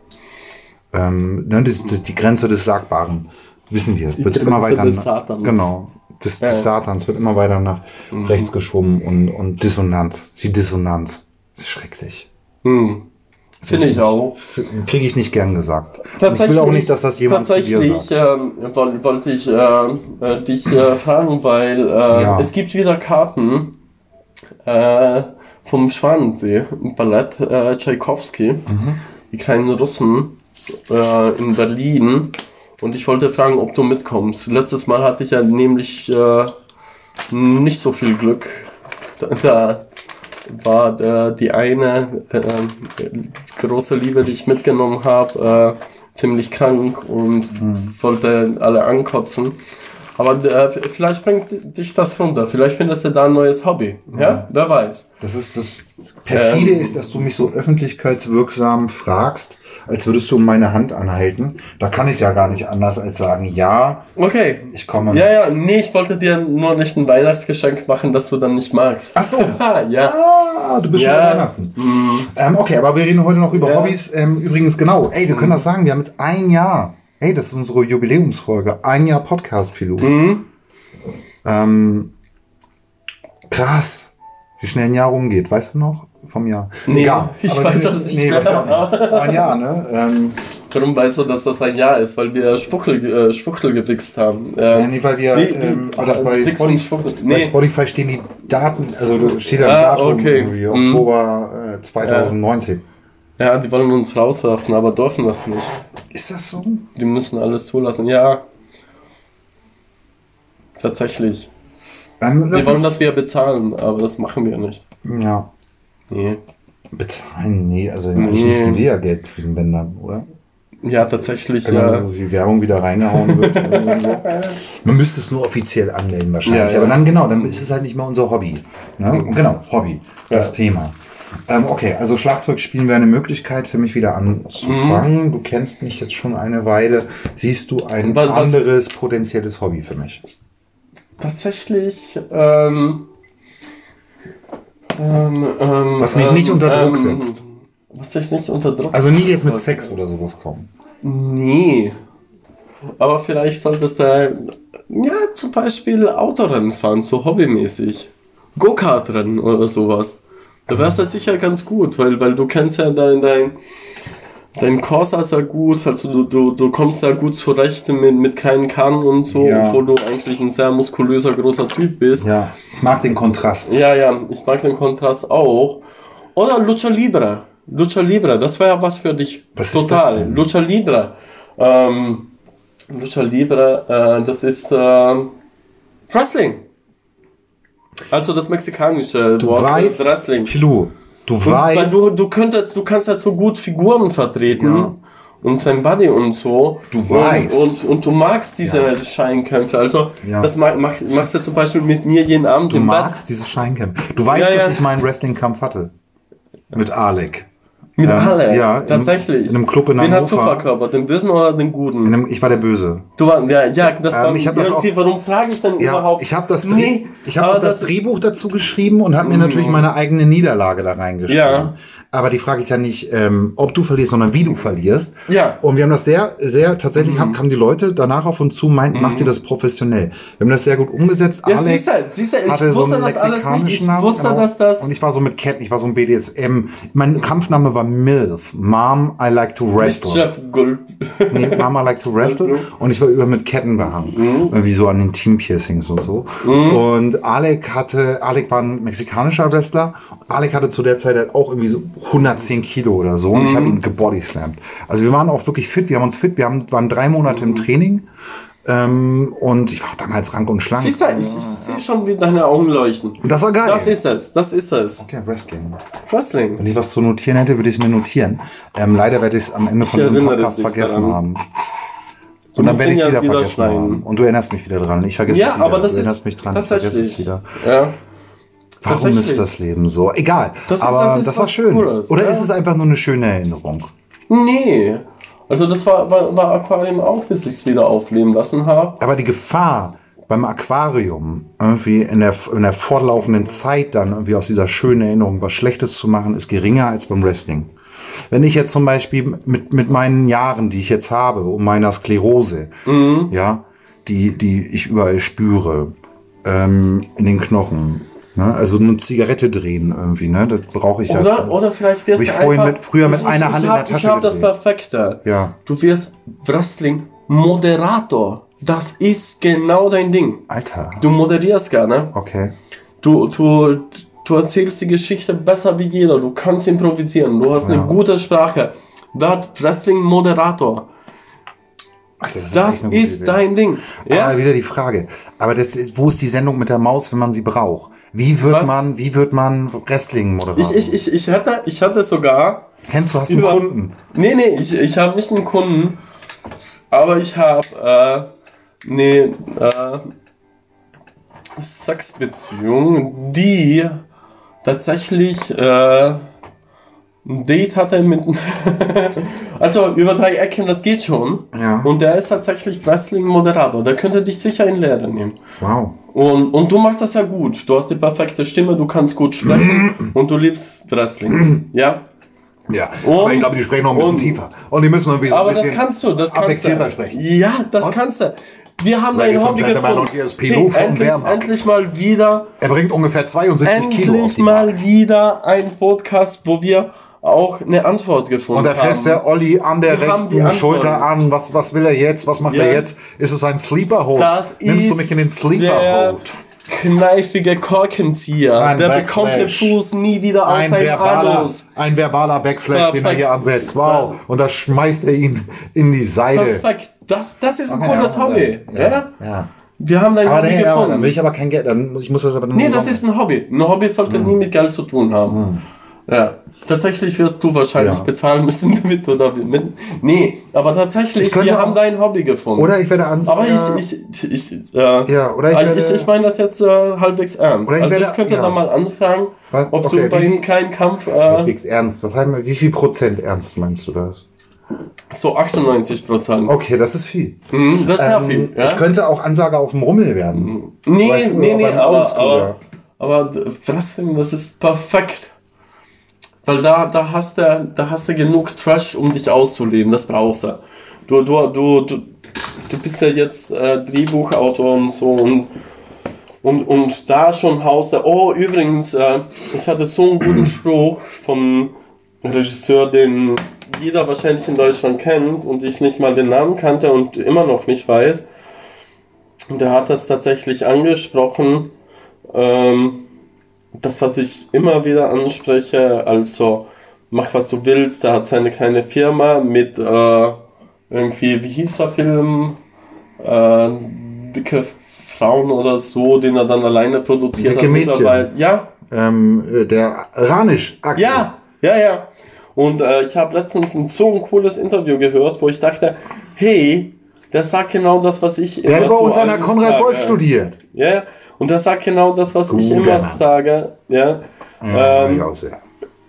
Ähm, ne, das, das, die Grenze des Sagbaren, wissen wir. Die wird immer weiter des Satans. Genau. Des, Ja, des. Satans wird immer weiter nach Mhm. rechts geschoben und, und Dissonanz. Die Dissonanz. Ist schrecklich. Hm. Finde ich auch. Kriege ich nicht gern gesagt. Und ich Tatsächlich, will auch nicht, dass das jemand zu dir tatsächlich sagt. ähm, woll- wollte ich äh, äh, dich äh, fragen, weil äh, Ja. es gibt wieder Karten äh, vom Schwanensee, im Ballett äh, Tchaikovsky, Mhm. die kleinen Russen äh, in Berlin. Und ich wollte fragen, ob du mitkommst. Letztes Mal hatte ich ja nämlich äh, nicht so viel Glück, da, da war der, die eine äh, große Liebe, die ich mitgenommen habe, äh, ziemlich krank und wollte alle ankotzen. Aber äh, vielleicht bringt dich das runter. Vielleicht findest du da ein neues Hobby. Ja, wer weiß. Das ist das perfide Ähm. ist, dass du mich so öffentlichkeitswirksam fragst, als würdest du meine Hand anhalten. Da kann ich ja gar nicht anders als sagen, ja, Okay. ich komme. Ja, ja, nee, ich wollte dir nur nicht ein Weihnachtsgeschenk machen, das du dann nicht magst. Ach so. Ja. Ah, du bist schon bei Weihnachten. Mm. Ähm, okay, aber wir reden heute noch über Ja. Hobbys. Ähm, übrigens, genau. Ey, wir können das sagen. Wir haben jetzt ein Jahr. Ey, das ist unsere Jubiläumsfolge. Ein Jahr Podcast-Pilot. Mhm. Ähm, krass. Wie schnell ein Jahr rumgeht. Weißt du noch? Vom Jahr. Nee, ich weiß das nicht Nee, mehr. nicht. Ein Jahr, ne? Ähm, Warum weißt du, dass das ein Jahr ist? Weil wir Spuckel, äh, Spuckel gewichst haben. ja, Äh, nee, weil wir, wie- ähm, das bei, Spotify, Spuckel. bei Nee. Spotify stehen die Daten, also steht da ein Ah, Datum okay. irgendwie, Mhm. Oktober äh, 2019. Ja, die wollen uns rauswerfen, aber dürfen das nicht. Ist das so? Die müssen alles zulassen. Ja. Tatsächlich. Ähm, Die wollen, dass wir bezahlen, aber das machen wir nicht. ja, Nee. bezahlen, nee, also Nee. eigentlich müssen wir ja Geld kriegen, wenn dann, oder? Ja, tatsächlich, Wenn ja. die Werbung wieder reingehauen wird. Man müsste es nur offiziell anmelden wahrscheinlich. Ja, ja. Aber dann genau, dann ist es halt nicht mehr unser Hobby. Ne? Genau, Hobby, das. Thema. Ähm, okay, also Schlagzeug spielen wäre eine Möglichkeit für mich wieder anzufangen. Du kennst mich jetzt schon eine Weile. Siehst du ein Was- was- anderes potenzielles Hobby für mich? Tatsächlich, ähm, ähm, ähm, Was mich ähm, nicht unter Druck ähm, setzt. Was dich nicht unter Druck Also nie jetzt mit. Sex oder sowas kommen. Nee. Aber vielleicht solltest du, ja, zum Beispiel Autorennen fahren, so hobbymäßig. Go-Kart-Rennen oder sowas. Da wär's das sicher ganz gut, weil, weil du kennst ja dein, dein, dein Corsa sehr gut, also du, du, du kommst da gut zurecht mit, mit kleinen Kahnen und so, Ja. obwohl du eigentlich ein sehr muskulöser, großer Typ bist. Ja, ich mag den Kontrast. Ja, ja, ich mag den Kontrast auch. Oder Lucha Libre. Lucha Libre, das wäre ja was für dich. Was ist Total. das denn? Lucha Libre. Ähm, Lucha Libre, äh, das ist ähm, Wrestling. Also das mexikanische Du Wort weißt, ist Wrestling. Pilu, du Und, weil weißt, du, du könntest, du kannst halt so gut Figuren vertreten. Ja. Und dein Body und so. Du und, weißt. Und, und du magst diese Ja. Scheinkämpfe. Also, Ja. das mach, mach, machst du zum Beispiel mit mir jeden Abend du magst diese Scheinkämpfe. Du weißt, dass ich meinen Wrestling-Kampf hatte. Mit Alec. Mit Ähm, alle, ja, tatsächlich. in einem Club in Wen hast du Hannover. verkörpert? Den Bösen oder den Guten? einem, ich war der Böse. Du war, ja, ja, das Ähm, war ich hab das auch- warum frage ich denn Ja, überhaupt? ich habe das, Nee, ich hab das, das- Drehbuch dazu geschrieben und habe mir natürlich meine eigene Niederlage da reingeschrieben. Ja. Aber die Frage ist ja nicht, ähm, ob du verlierst, sondern wie du verlierst. Ja. Und wir haben das sehr, sehr, tatsächlich Mhm. haben, kamen die Leute danach auf uns zu, meinten, macht ihr das professionell. Wir haben das sehr gut umgesetzt. Ja, Alex siehst du, siehst du, ich hatte so wusste einen das alles nicht. Ich Namen, wusste, genau. dass das Und ich war so mit Cat, ich war so ein BDSM. Mein Kampfname war MILF. Mom, I like to nicht wrestle. Jeff Gold. Nee, Mama like to wrestle. Und ich war über mit Ketten behangen. Mhm. Irgendwie so an den Team-Piercings und so. Und Alec hatte, Alec war ein mexikanischer Wrestler. Alec hatte zu der Zeit halt auch irgendwie so 110 Kilo oder so. Und ich Mhm. habe ihn gebodyslammt. Also wir waren auch wirklich fit. Wir haben uns fit. Wir haben, waren drei Monate Mhm. im Training. Ähm, und ich war damals rank und schlank. Siehst du, ich, ich sehe schon, wie deine Augen leuchten. Und das war geil. Das ist es, das ist es. okay, Wrestling. Wrestling. Wenn ich was zu notieren hätte, würde ich es mir notieren. Ähm, leider werde ich es am Ende von Ich diesem Podcast vergessen daran. haben. Du Und dann werde ich es wieder, wieder vergessen schneiden. haben. Und du erinnerst mich wieder dran. Ich vergesse es Ja, wieder. aber das du ist erinnerst mich dran, ich vergesse es wieder. Ja. Warum ist das Leben so? Egal. Das ist- aber das das, ist war was schön. Cooles, Oder ja. ist es einfach nur eine schöne Erinnerung? Nee. Also das war, war, war Aquarium auch, bis ich es wieder aufleben lassen habe. Aber die Gefahr beim Aquarium, irgendwie in der, in der fortlaufenden Zeit dann irgendwie aus dieser schönen Erinnerung was Schlechtes zu machen, ist geringer als beim Wrestling. Wenn ich jetzt zum Beispiel mit, mit meinen Jahren, die ich jetzt habe, und meiner Sklerose, Mhm. ja, die, die ich überall spüre, ähm, in den Knochen, ne? also eine Zigarette drehen irgendwie, ne? das brauche ich ja. Oder, oder vielleicht wirst du einfach... mit- früher mit ich, einer Hand in hab, der Tasche Ich habe das. Perfekte. Ja, Du wirst Wrestling-Moderator. Das ist genau dein Ding. Alter. Du moderierst gerne. Okay. Du, du, du erzählst die Geschichte besser wie jeder. Du kannst improvisieren. Du hast Ja. eine gute Sprache. Werd Wrestling-Moderator. Alter, das, Das ist Idee. dein Ding. Ja. Ja? Aber wieder die Frage. Aber das ist, wo ist die Sendung mit der Maus, wenn man sie braucht? Wie wird Was? man, wie wird man Wrestling-Moderator? Ich, ich, ich, ich, hatte, ich hatte sogar. Kennst du, hast du einen über- Kunden? Nee, nee, ich, ich habe nicht einen Kunden, aber ich habe äh, eine äh, Sexbeziehung, die tatsächlich äh, ein Date hatte mit. also über drei Ecken, das geht schon. Ja. Und der ist tatsächlich Wrestling-Moderator. Der könnte dich sicher in Lehre nehmen. Wow. Und, und du machst das ja gut. Du hast die perfekte Stimme, du kannst gut sprechen und du liebst Wrestling. Ja? Ja, Und- aber ich glaube, die sprechen noch ein bisschen und- tiefer. Und die müssen irgendwie so Aber ein das bisschen kannst du, das kannst affektierter du. sprechen. Ja, das Und? kannst du. Wir haben dein Hobby gefunden. und hier ist Pilou von endlich, endlich mal wieder, Er bringt ungefähr 72 Kilo auf endlich mal wieder ein Podcast, wo wir auch eine Antwort gefunden Und da fässt der Olli an der Wir rechten. Schulter an. Was, was will er jetzt? Was macht Ja. er jetzt? Ist es ein Sleeper Hold? Das Nimmst du mich in den Sleeper Hold? kneifige Korkenzieher. Ein der Backflash. bekommt den Fuß nie wieder aus Ein seinem verbaler, Anus. ein verbaler Backflash, den er Perfekt. hier ansetzt. Wow. Und da schmeißt er ihn in die Seite. Perfekt. Das, das ist ein man cooles ja Hobby. Ja? Ja. ja. Wir haben dein Aber Hobby nee, ja, gefunden. dann will ich aber kein Geld. Dann, ich muss das aber dann Nee, das sagen. ist ein Hobby. Ein Hobby sollte Hm. nie mit Geld zu tun haben. Ja. Tatsächlich wirst du wahrscheinlich Ja. bezahlen müssen damit oder mit. Nee, aber Ich tatsächlich, könnte wir haben dein Hobby gefunden. Oder ich werde ans. aber ich, ich, ich, äh, Ja, oder ich also ich, werde- ich meine das jetzt äh, halbwegs ernst. Oder ich also werde- ich könnte ja. da mal anfangen, Was? ob Okay, du bei viel- keinem Kampf äh, Halbwegs ernst. Was heißt, wie viel Prozent ernst meinst du das? so 98 Prozent. Okay, das ist viel. Mhm, das ist ja Ähm, viel. Ja? Ich könnte auch Ansager auf dem Rummel werden. Nee, Weißt du, nee, nee, aber, aber, aber Wrestling, das ist perfekt. Weil da, da, hast du, da hast du genug Trash, um dich auszuleben, das brauchst du. Du, du, du, du, du bist ja jetzt äh, Drehbuchautor und so und, und, und da schon haust du, oh übrigens, äh, ich hatte so einen guten Spruch vom Regisseur, den jeder wahrscheinlich in Deutschland kennt und ich nicht mal den Namen kannte und immer noch nicht weiß. Und er hat das tatsächlich angesprochen. Ähm, das, was ich immer wieder anspreche, also mach was du willst. Er hat seine kleine Firma mit äh, irgendwie, wie hieß der Film? Äh, dicke Frauen oder so, den er dann alleine produziert Dicke Mädchen. mittlerweile. Ja, Ähm, äh, der Ranisch, Axel. ja, ja, ja. Und äh, ich habe letztens ein so ein cooles Interview gehört, wo ich dachte, hey, der sagt genau das, was ich Der hat bei uns an der Konrad. Wolf studiert. Ja, und der sagt genau das, was ich Guter immer Mann. sage. Ja, Ja, Ähm, ich auch sehr.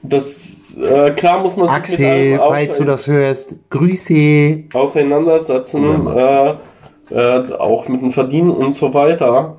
das äh, klar muss man sich Axel, mit allem falls du das hörst, Grüße. auseinandersetzen, äh, äh, auch mit dem Verdienen und so weiter.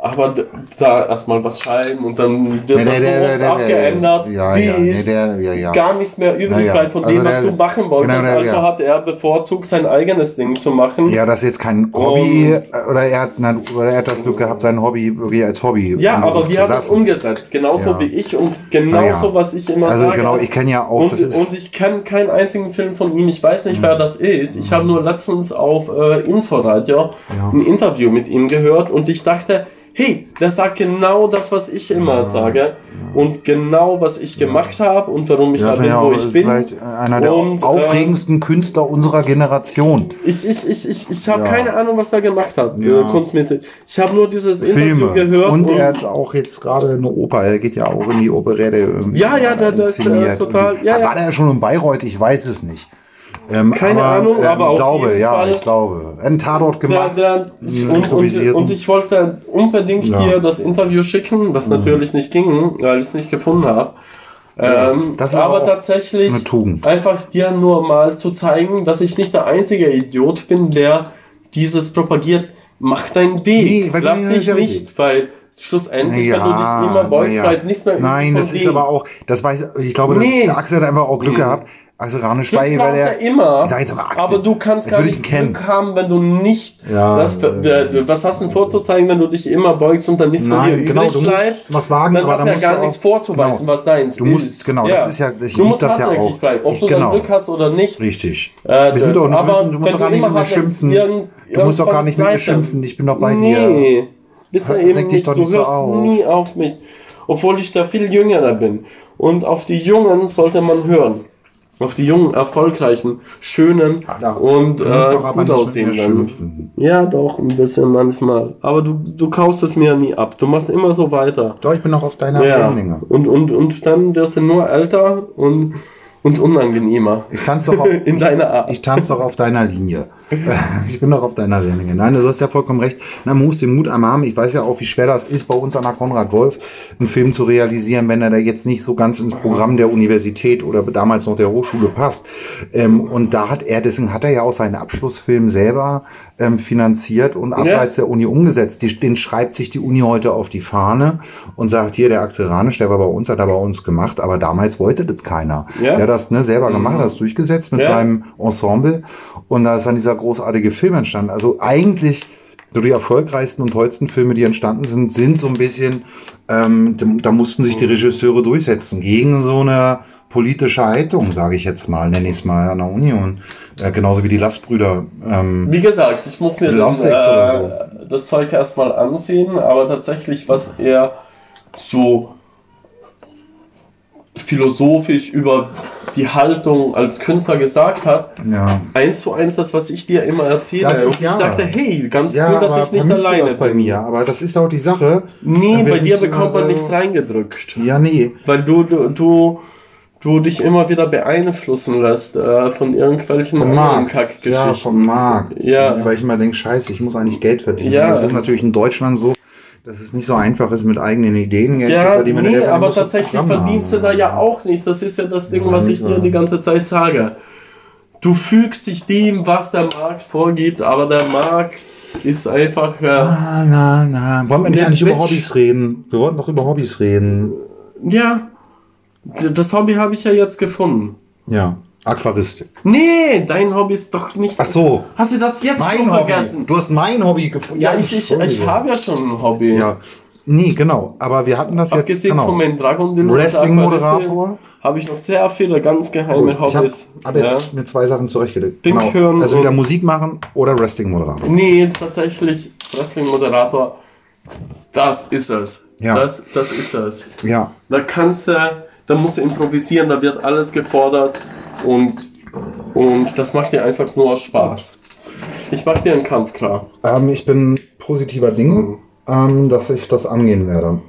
Aber da erstmal was schreiben und dann wird Nee, das der- so oft der- abgeändert, Ja, ja, nee, der, ja, gar nichts mehr übrig Ja, bleibt von Also dem, was der- du machen wolltest. genau, der- also hat er bevorzugt, sein eigenes Ding zu machen. Ja, das ist jetzt kein Hobby, äh, oder er hat, nein, oder er hat das Glück gehabt, sein Hobby wirklich als Hobby. Ja, aber hat das lassen. umgesetzt? Genauso wie ich und genauso, was ich immer Also sage. genau, ich kenne ja auch, und, das ist, und ich kenne keinen einzigen Film von ihm. Ich weiß nicht, Mhm. wer das ist. Ich habe nur letztens auf äh, Inforadio ein Interview mit ihm gehört und ich dachte, hey, der sagt genau das, was ich immer Ja. sage und genau, was ich gemacht habe und warum ich ja, da das bin, ja wo ich bin. einer der Und, äh, aufregendsten Künstler unserer Generation. Ich, ich, ich, ich, ich habe Ja. keine Ahnung, was er gemacht hat, Ja. äh, kunstmäßig. Ich habe nur dieses Interview Filme. gehört. und er hat auch jetzt gerade eine Oper, er geht ja auch in die Operette irgendwie. Ja, ja, der- der ist, äh, total- Und- ja, ja. War der ja schon in Bayreuth? Ich weiß es nicht. Ähm, Keine Ahnung, aber ich auf glaube, jeden ja, Fall- ich glaube. Ein Tatort gemacht. der, einen und, und, und ich wollte unbedingt Ja. Mhm. dir das Interview schicken, was natürlich nicht ging, weil ich es nicht gefunden habe. Ja, Ähm, das ist aber auch tatsächlich einfach dir nur mal zu zeigen, dass ich nicht der einzige Idiot bin, der dieses propagiert. Mach deinen Weg. Nee, Lass nicht dich nicht, weil schlussendlich, wenn du dich immer beugst, ja. bleibt nichts mehr Nein, das ist aber auch, das weiß, ich glaube, Nee. dass Axel hat einfach auch Glück gehabt. Axel Ranisch, Glück weil, er, du immer. Ich sag jetzt aber Axel. aber du kannst gar nicht. Glück haben, wenn du nicht Ja, das, ja, der, was hast du denn vorzuzeigen, wenn du dich immer beugst und dann nichts von dir Nein, genau, übrig du musst bleibt? was wagen, dann aber hast dann ja gar nichts vorzuweisen, genau. was deins Du musst- ist. genau, das ist ja- ich du musst das ja auch. bleiben, ob Ich- du genau. Glück hast oder nicht. Richtig. Äh, Wir sind doch, aber müssen, du musst doch gar nicht mit mir schimpfen. Du musst doch gar nicht mit mir schimpfen. Ich bin doch bei dir. Nee, bist du eben nicht. Du hörst nie auf mich. Obwohl ich da viel jüngerer bin. Und auf die Jungen sollte man hören. Auf die jungen, erfolgreichen, schönen Ah, da und äh, ich gut aussehenden. Ja, doch, ein bisschen manchmal. Aber du, du kaufst es mir nie ab. Du machst immer so weiter. Doch, ich bin noch auf deiner Ja. Wellenlänge. Und, und, und dann wirst du nur älter und, und unangenehmer. Ich tanze doch auf, In deiner Art. ich tanze doch auf deiner Linie. Ich bin doch auf deiner Wellenlänge. Nein, du hast ja vollkommen recht. Na, man muss den Mut einmal haben. Ich weiß ja auch, wie schwer das ist, bei uns an der Konrad Wolf einen Film zu realisieren, wenn er da jetzt nicht so ganz ins Programm der Universität oder damals noch der Hochschule passt. Ähm, und da hat er, deswegen hat er ja auch seinen Abschlussfilm selber ähm, finanziert und abseits der Uni umgesetzt. Die, den schreibt sich die Uni heute auf die Fahne und sagt, hier, der Axel Ranisch, der war bei uns, hat er bei uns gemacht, aber damals wollte das keiner. Ja. Der hat das ne, selber gemacht, hat das durchgesetzt mit Ja. seinem Ensemble und da ist dann dieser großartige Film entstanden. Also eigentlich so die erfolgreichsten und tollsten Filme, die entstanden sind, sind so ein bisschen, ähm, da, mussten sich die Regisseure durchsetzen gegen so eine politische Haltung, sage ich jetzt mal, nenne ich es mal an der Uni und äh, genauso wie die Lastbrüder. Ähm, Wie gesagt, ich muss mir oder äh, das Zeug erstmal ansehen, aber tatsächlich, was er so philosophisch über die Haltung als Künstler gesagt hat, ja. eins zu eins das, was ich dir immer erzähle. Und ich ja. sagte, hey, ganz Ja, cool, dass ich nicht alleine das bei mir. Aber das ist auch die Sache. Nee, bei dir ich bekommt man so- nichts reingedrückt. Ja, nee. Weil du, du, du, du dich immer wieder beeinflussen lässt äh, von irgendwelchen Vom anderen. Kackgeschichten. Ja, vom Markt. Ja. Weil ich immer denke, scheiße, ich muss eigentlich Geld verdienen. Ja. Das ist natürlich in Deutschland so, dass es nicht so einfach ist, mit eigenen Ideen Geld zu Ja, du nee, aber du tatsächlich verdienst du haben. da ja auch nichts. Das ist ja das Ding, was ich dir die ganze Zeit sage. Du fügst dich dem, was der Markt vorgibt, aber der Markt ist einfach. Äh, Ah, na, na. Wollen wir nicht eigentlich über Bitch. Hobbys reden? Wir wollten doch über Hobbys reden. ja, das Hobby habe ich ja jetzt gefunden. Ja, Aquaristik. Nee, dein Hobby ist doch nicht. Ach so, Hast du das jetzt mein schon Hobby. vergessen? Du hast mein Hobby gefunden. Ja, ich, ich, ich habe ja schon ein Hobby. Ja, nee, genau. Aber wir hatten das jetzt. Abgesehen Genau. von meinem Dragon Wrestling-Moderator. habe ich noch sehr viele ganz geheime Gut, ich habe Hobbys. hab jetzt mir zwei Sachen zurechtgelegt. Pink hören Also wieder Musik machen oder Wrestling-Moderator. Nee, tatsächlich, Wrestling-Moderator, das ist es. Ja. Das, das ist es. Ja, Da kannst du, da musst du improvisieren, da wird alles gefordert und, und das macht dir einfach nur Spaß. Ich mach dir einen Kampf klar. ähm, ich bin positiver Dinge, ähm, dass ich das angehen werde.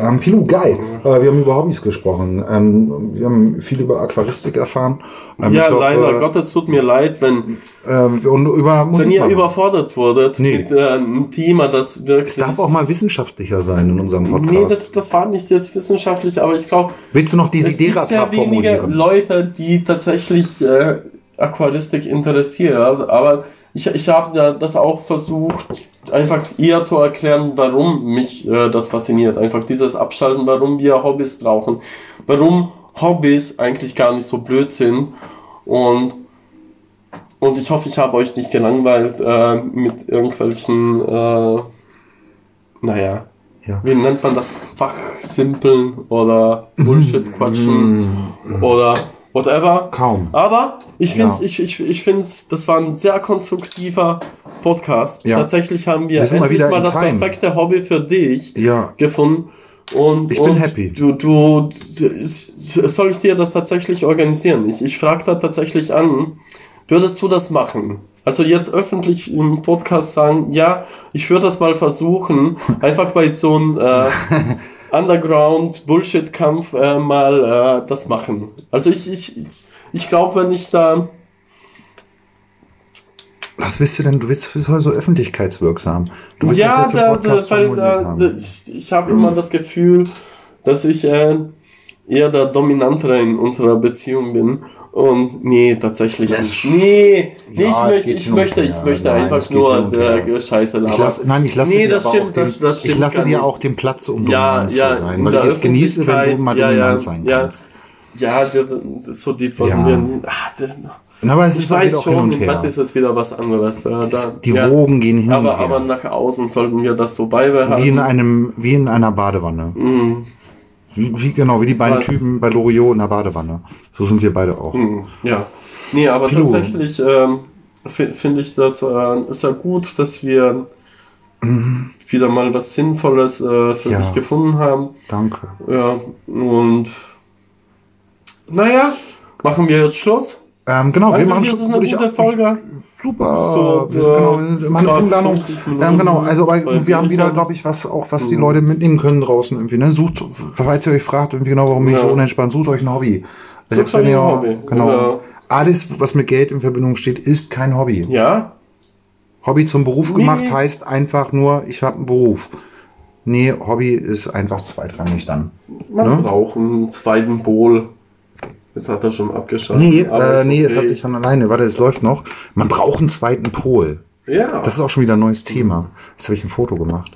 Ähm, Pilu, geil. Äh, wir haben über Hobbys gesprochen. Ähm, wir haben viel über Aquaristik erfahren. Ähm, ja, leider Gottes tut mir leid, wenn, Ähm, und über Musik wenn ihr machen. überfordert wurdet Nee. mit äh, einem Thema, das wirklich. Es darf auch mal wissenschaftlicher sein in unserem Podcast. Nee, das, das war nicht jetzt wissenschaftlich, aber ich glaube, Willst du noch die es gibt sehr wenige? Leute, die tatsächlich äh, Aquaristik interessiert, aber ich, ich habe ja das auch versucht, einfach eher zu erklären, warum mich äh, das fasziniert. Einfach dieses Abschalten, warum wir Hobbys brauchen, warum Hobbys eigentlich gar nicht so blöd sind und und ich hoffe, ich habe euch nicht gelangweilt äh, mit irgendwelchen, äh, naja, Ja. wie nennt man das? Fachsimpeln oder Bullshit-Quatschen Mm, oder whatever. kaum. Aber ich finde Ja. ich, ich, ich find's, das war ein sehr konstruktiver Podcast. Ja. Tatsächlich haben wir, Wir mal endlich mal, in das Time. perfekte Hobby für dich Ja, gefunden. Und, Ich bin und happy. Du, du, du, soll ich dir das tatsächlich organisieren? Ich, ich frage da tatsächlich an, würdest du das machen? Also jetzt öffentlich im Podcast sagen, ja, ich würde das mal versuchen, einfach bei so einem äh, Underground-Bullshit-Kampf äh, mal äh, das machen. Also ich, ich, ich, glaube, wenn ich da was willst du denn? Du bist so öffentlichkeitswirksam. Du willst ja, das da, da, weil formuliert da, ich, ich habe immer das Gefühl, dass ich äh, eher der Dominantere in unserer Beziehung bin. Und nee, tatsächlich Yes. nicht. Nee, nee Ja, ich ich hin und möchte, ich möchte Nein, einfach hin nur und äh, Scheiße Ich labern. lass, nein, ich lasse Nee, dir das stimmt, auch den, das- das ich lasse dir auch den Platz, um Ja, dominant ja, zu sein, in weil ich es genieße, wenn du mal ja, dominant ja, sein ja. kannst. Ja, wir, so die von Ja. wir, ach, Na, aber es ich ist auch weiß wieder auch hin schon, und im Bett her. ist es wieder was anderes. Äh, da, Die ja. Wogen gehen hin aber, und her. aber nach außen sollten wir das so beibehalten. wie in einem, wie in einer Badewanne. Mm. Wie, wie genau, wie die beiden Was? Typen bei Loriot in der Badewanne. So sind wir beide auch. Hm, Ja. Nee, aber Pilo. tatsächlich ähm, fi- finde ich das äh, ist ja gut, dass wir wieder mal was Sinnvolles äh, für Ja. dich gefunden haben. Danke. Ja, und Naja, machen wir jetzt Schluss? Ähm, genau, wir Eigentlich machen ist eine gute Folge. Super. So, wir äh, genau, meine bei Punktlandung. 50 Minuten, Ähm, genau, also aber wir haben wieder, glaube ich, was auch was die Mhm. Leute mitnehmen können draußen irgendwie. Ne? Sucht, falls ihr euch fragt, irgendwie genau, warum bin ich so unentspannt, sucht euch ein Hobby. Selbst wenn ein ihr, Hobby. genau. Alles, was mit Geld in Verbindung steht, ist kein Hobby. Ja, Hobby zum Beruf Nee. gemacht heißt einfach nur, ich habe einen Beruf. Nee, Hobby ist einfach zweitrangig dann. man Ne? braucht einen zweiten Pol. Jetzt hat er schon abgeschaltet. Nee, äh, nee, es okay. hat sich von alleine. Warte, es läuft noch. Man braucht einen zweiten Pol. Ja, Das ist auch schon wieder ein neues Thema. Jetzt habe ich ein Foto gemacht.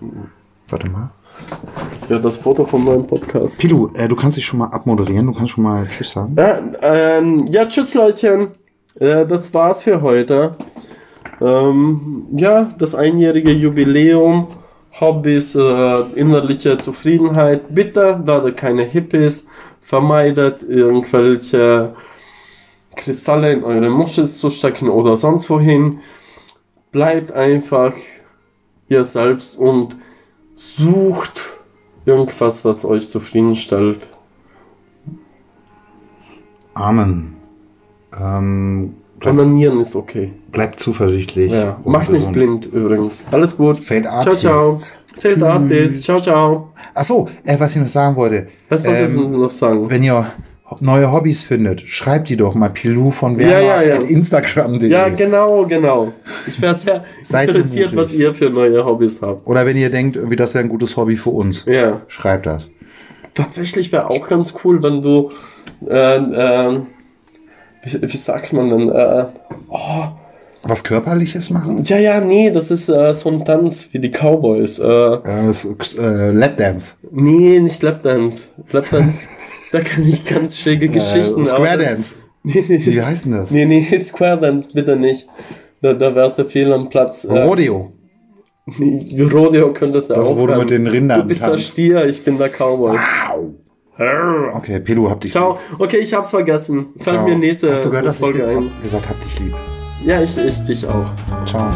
Warte mal. das wäre das Foto von meinem Podcast. Pilu, äh, du kannst dich schon mal abmoderieren. Du kannst schon mal Tschüss sagen. Ja, ähm, ja tschüss Leute. Äh, das war's für heute. Ähm, ja, das einjährige Jubiläum. Hobbys, äh, innerliche Zufriedenheit. Bitte werdet keine Hippies. Vermeidet irgendwelche Kristalle in eure Muschis zu stecken oder sonst wohin. Bleibt einfach ihr selbst und sucht irgendwas, was euch zufriedenstellt. Amen. Ähm, bleibt, Onanieren ist okay. bleibt zuversichtlich. Ja. Mach nicht blind übrigens. Alles gut. Ciao, Artist. ciao. Feld Tschüss. Artist. Ciao, ciao. Achso, äh, was ich noch sagen wollte. Was wolltest Ähm, du noch sagen? Wenn ihr neue Hobbys findet, schreibt die doch mal Pilou von Ja, Werner ja, ja. at Instagram.de. Ja, genau, genau. Ich wäre sehr interessiert, mutig. was ihr für neue Hobbys habt. Oder wenn ihr denkt, irgendwie das wäre ein gutes Hobby für uns, Ja. schreibt das. Tatsächlich wäre auch ganz cool, wenn du, äh, äh, wie, wie sagt man denn, äh, oh, Was Körperliches machen? ja, ja, nee, das ist äh, so ein Tanz wie die Cowboys. Äh, Äh, das, äh, Lapdance. nee, nicht Lapdance. Lapdance, da kann ich ganz schräge Geschichten. Äh, aber- Square Dance. Nee, nee, Wie heißt denn das? Nee, nee, Square Dance bitte nicht. Da, da wär's der Fehl am Platz. Äh, Rodeo. nee, Rodeo könntest du Das auch. wurde haben. mit den Rindern Du bist der tanzt. Stier, ich bin der Cowboy. Okay, Pilu, hab dich Ciao. Okay, ich hab's vergessen. Fällt Ciao. mir nächste Hast du gehört, dass ich Folge ge ein. gesagt hab dich lieb? Ja, ich, ich dich auch. Ciao.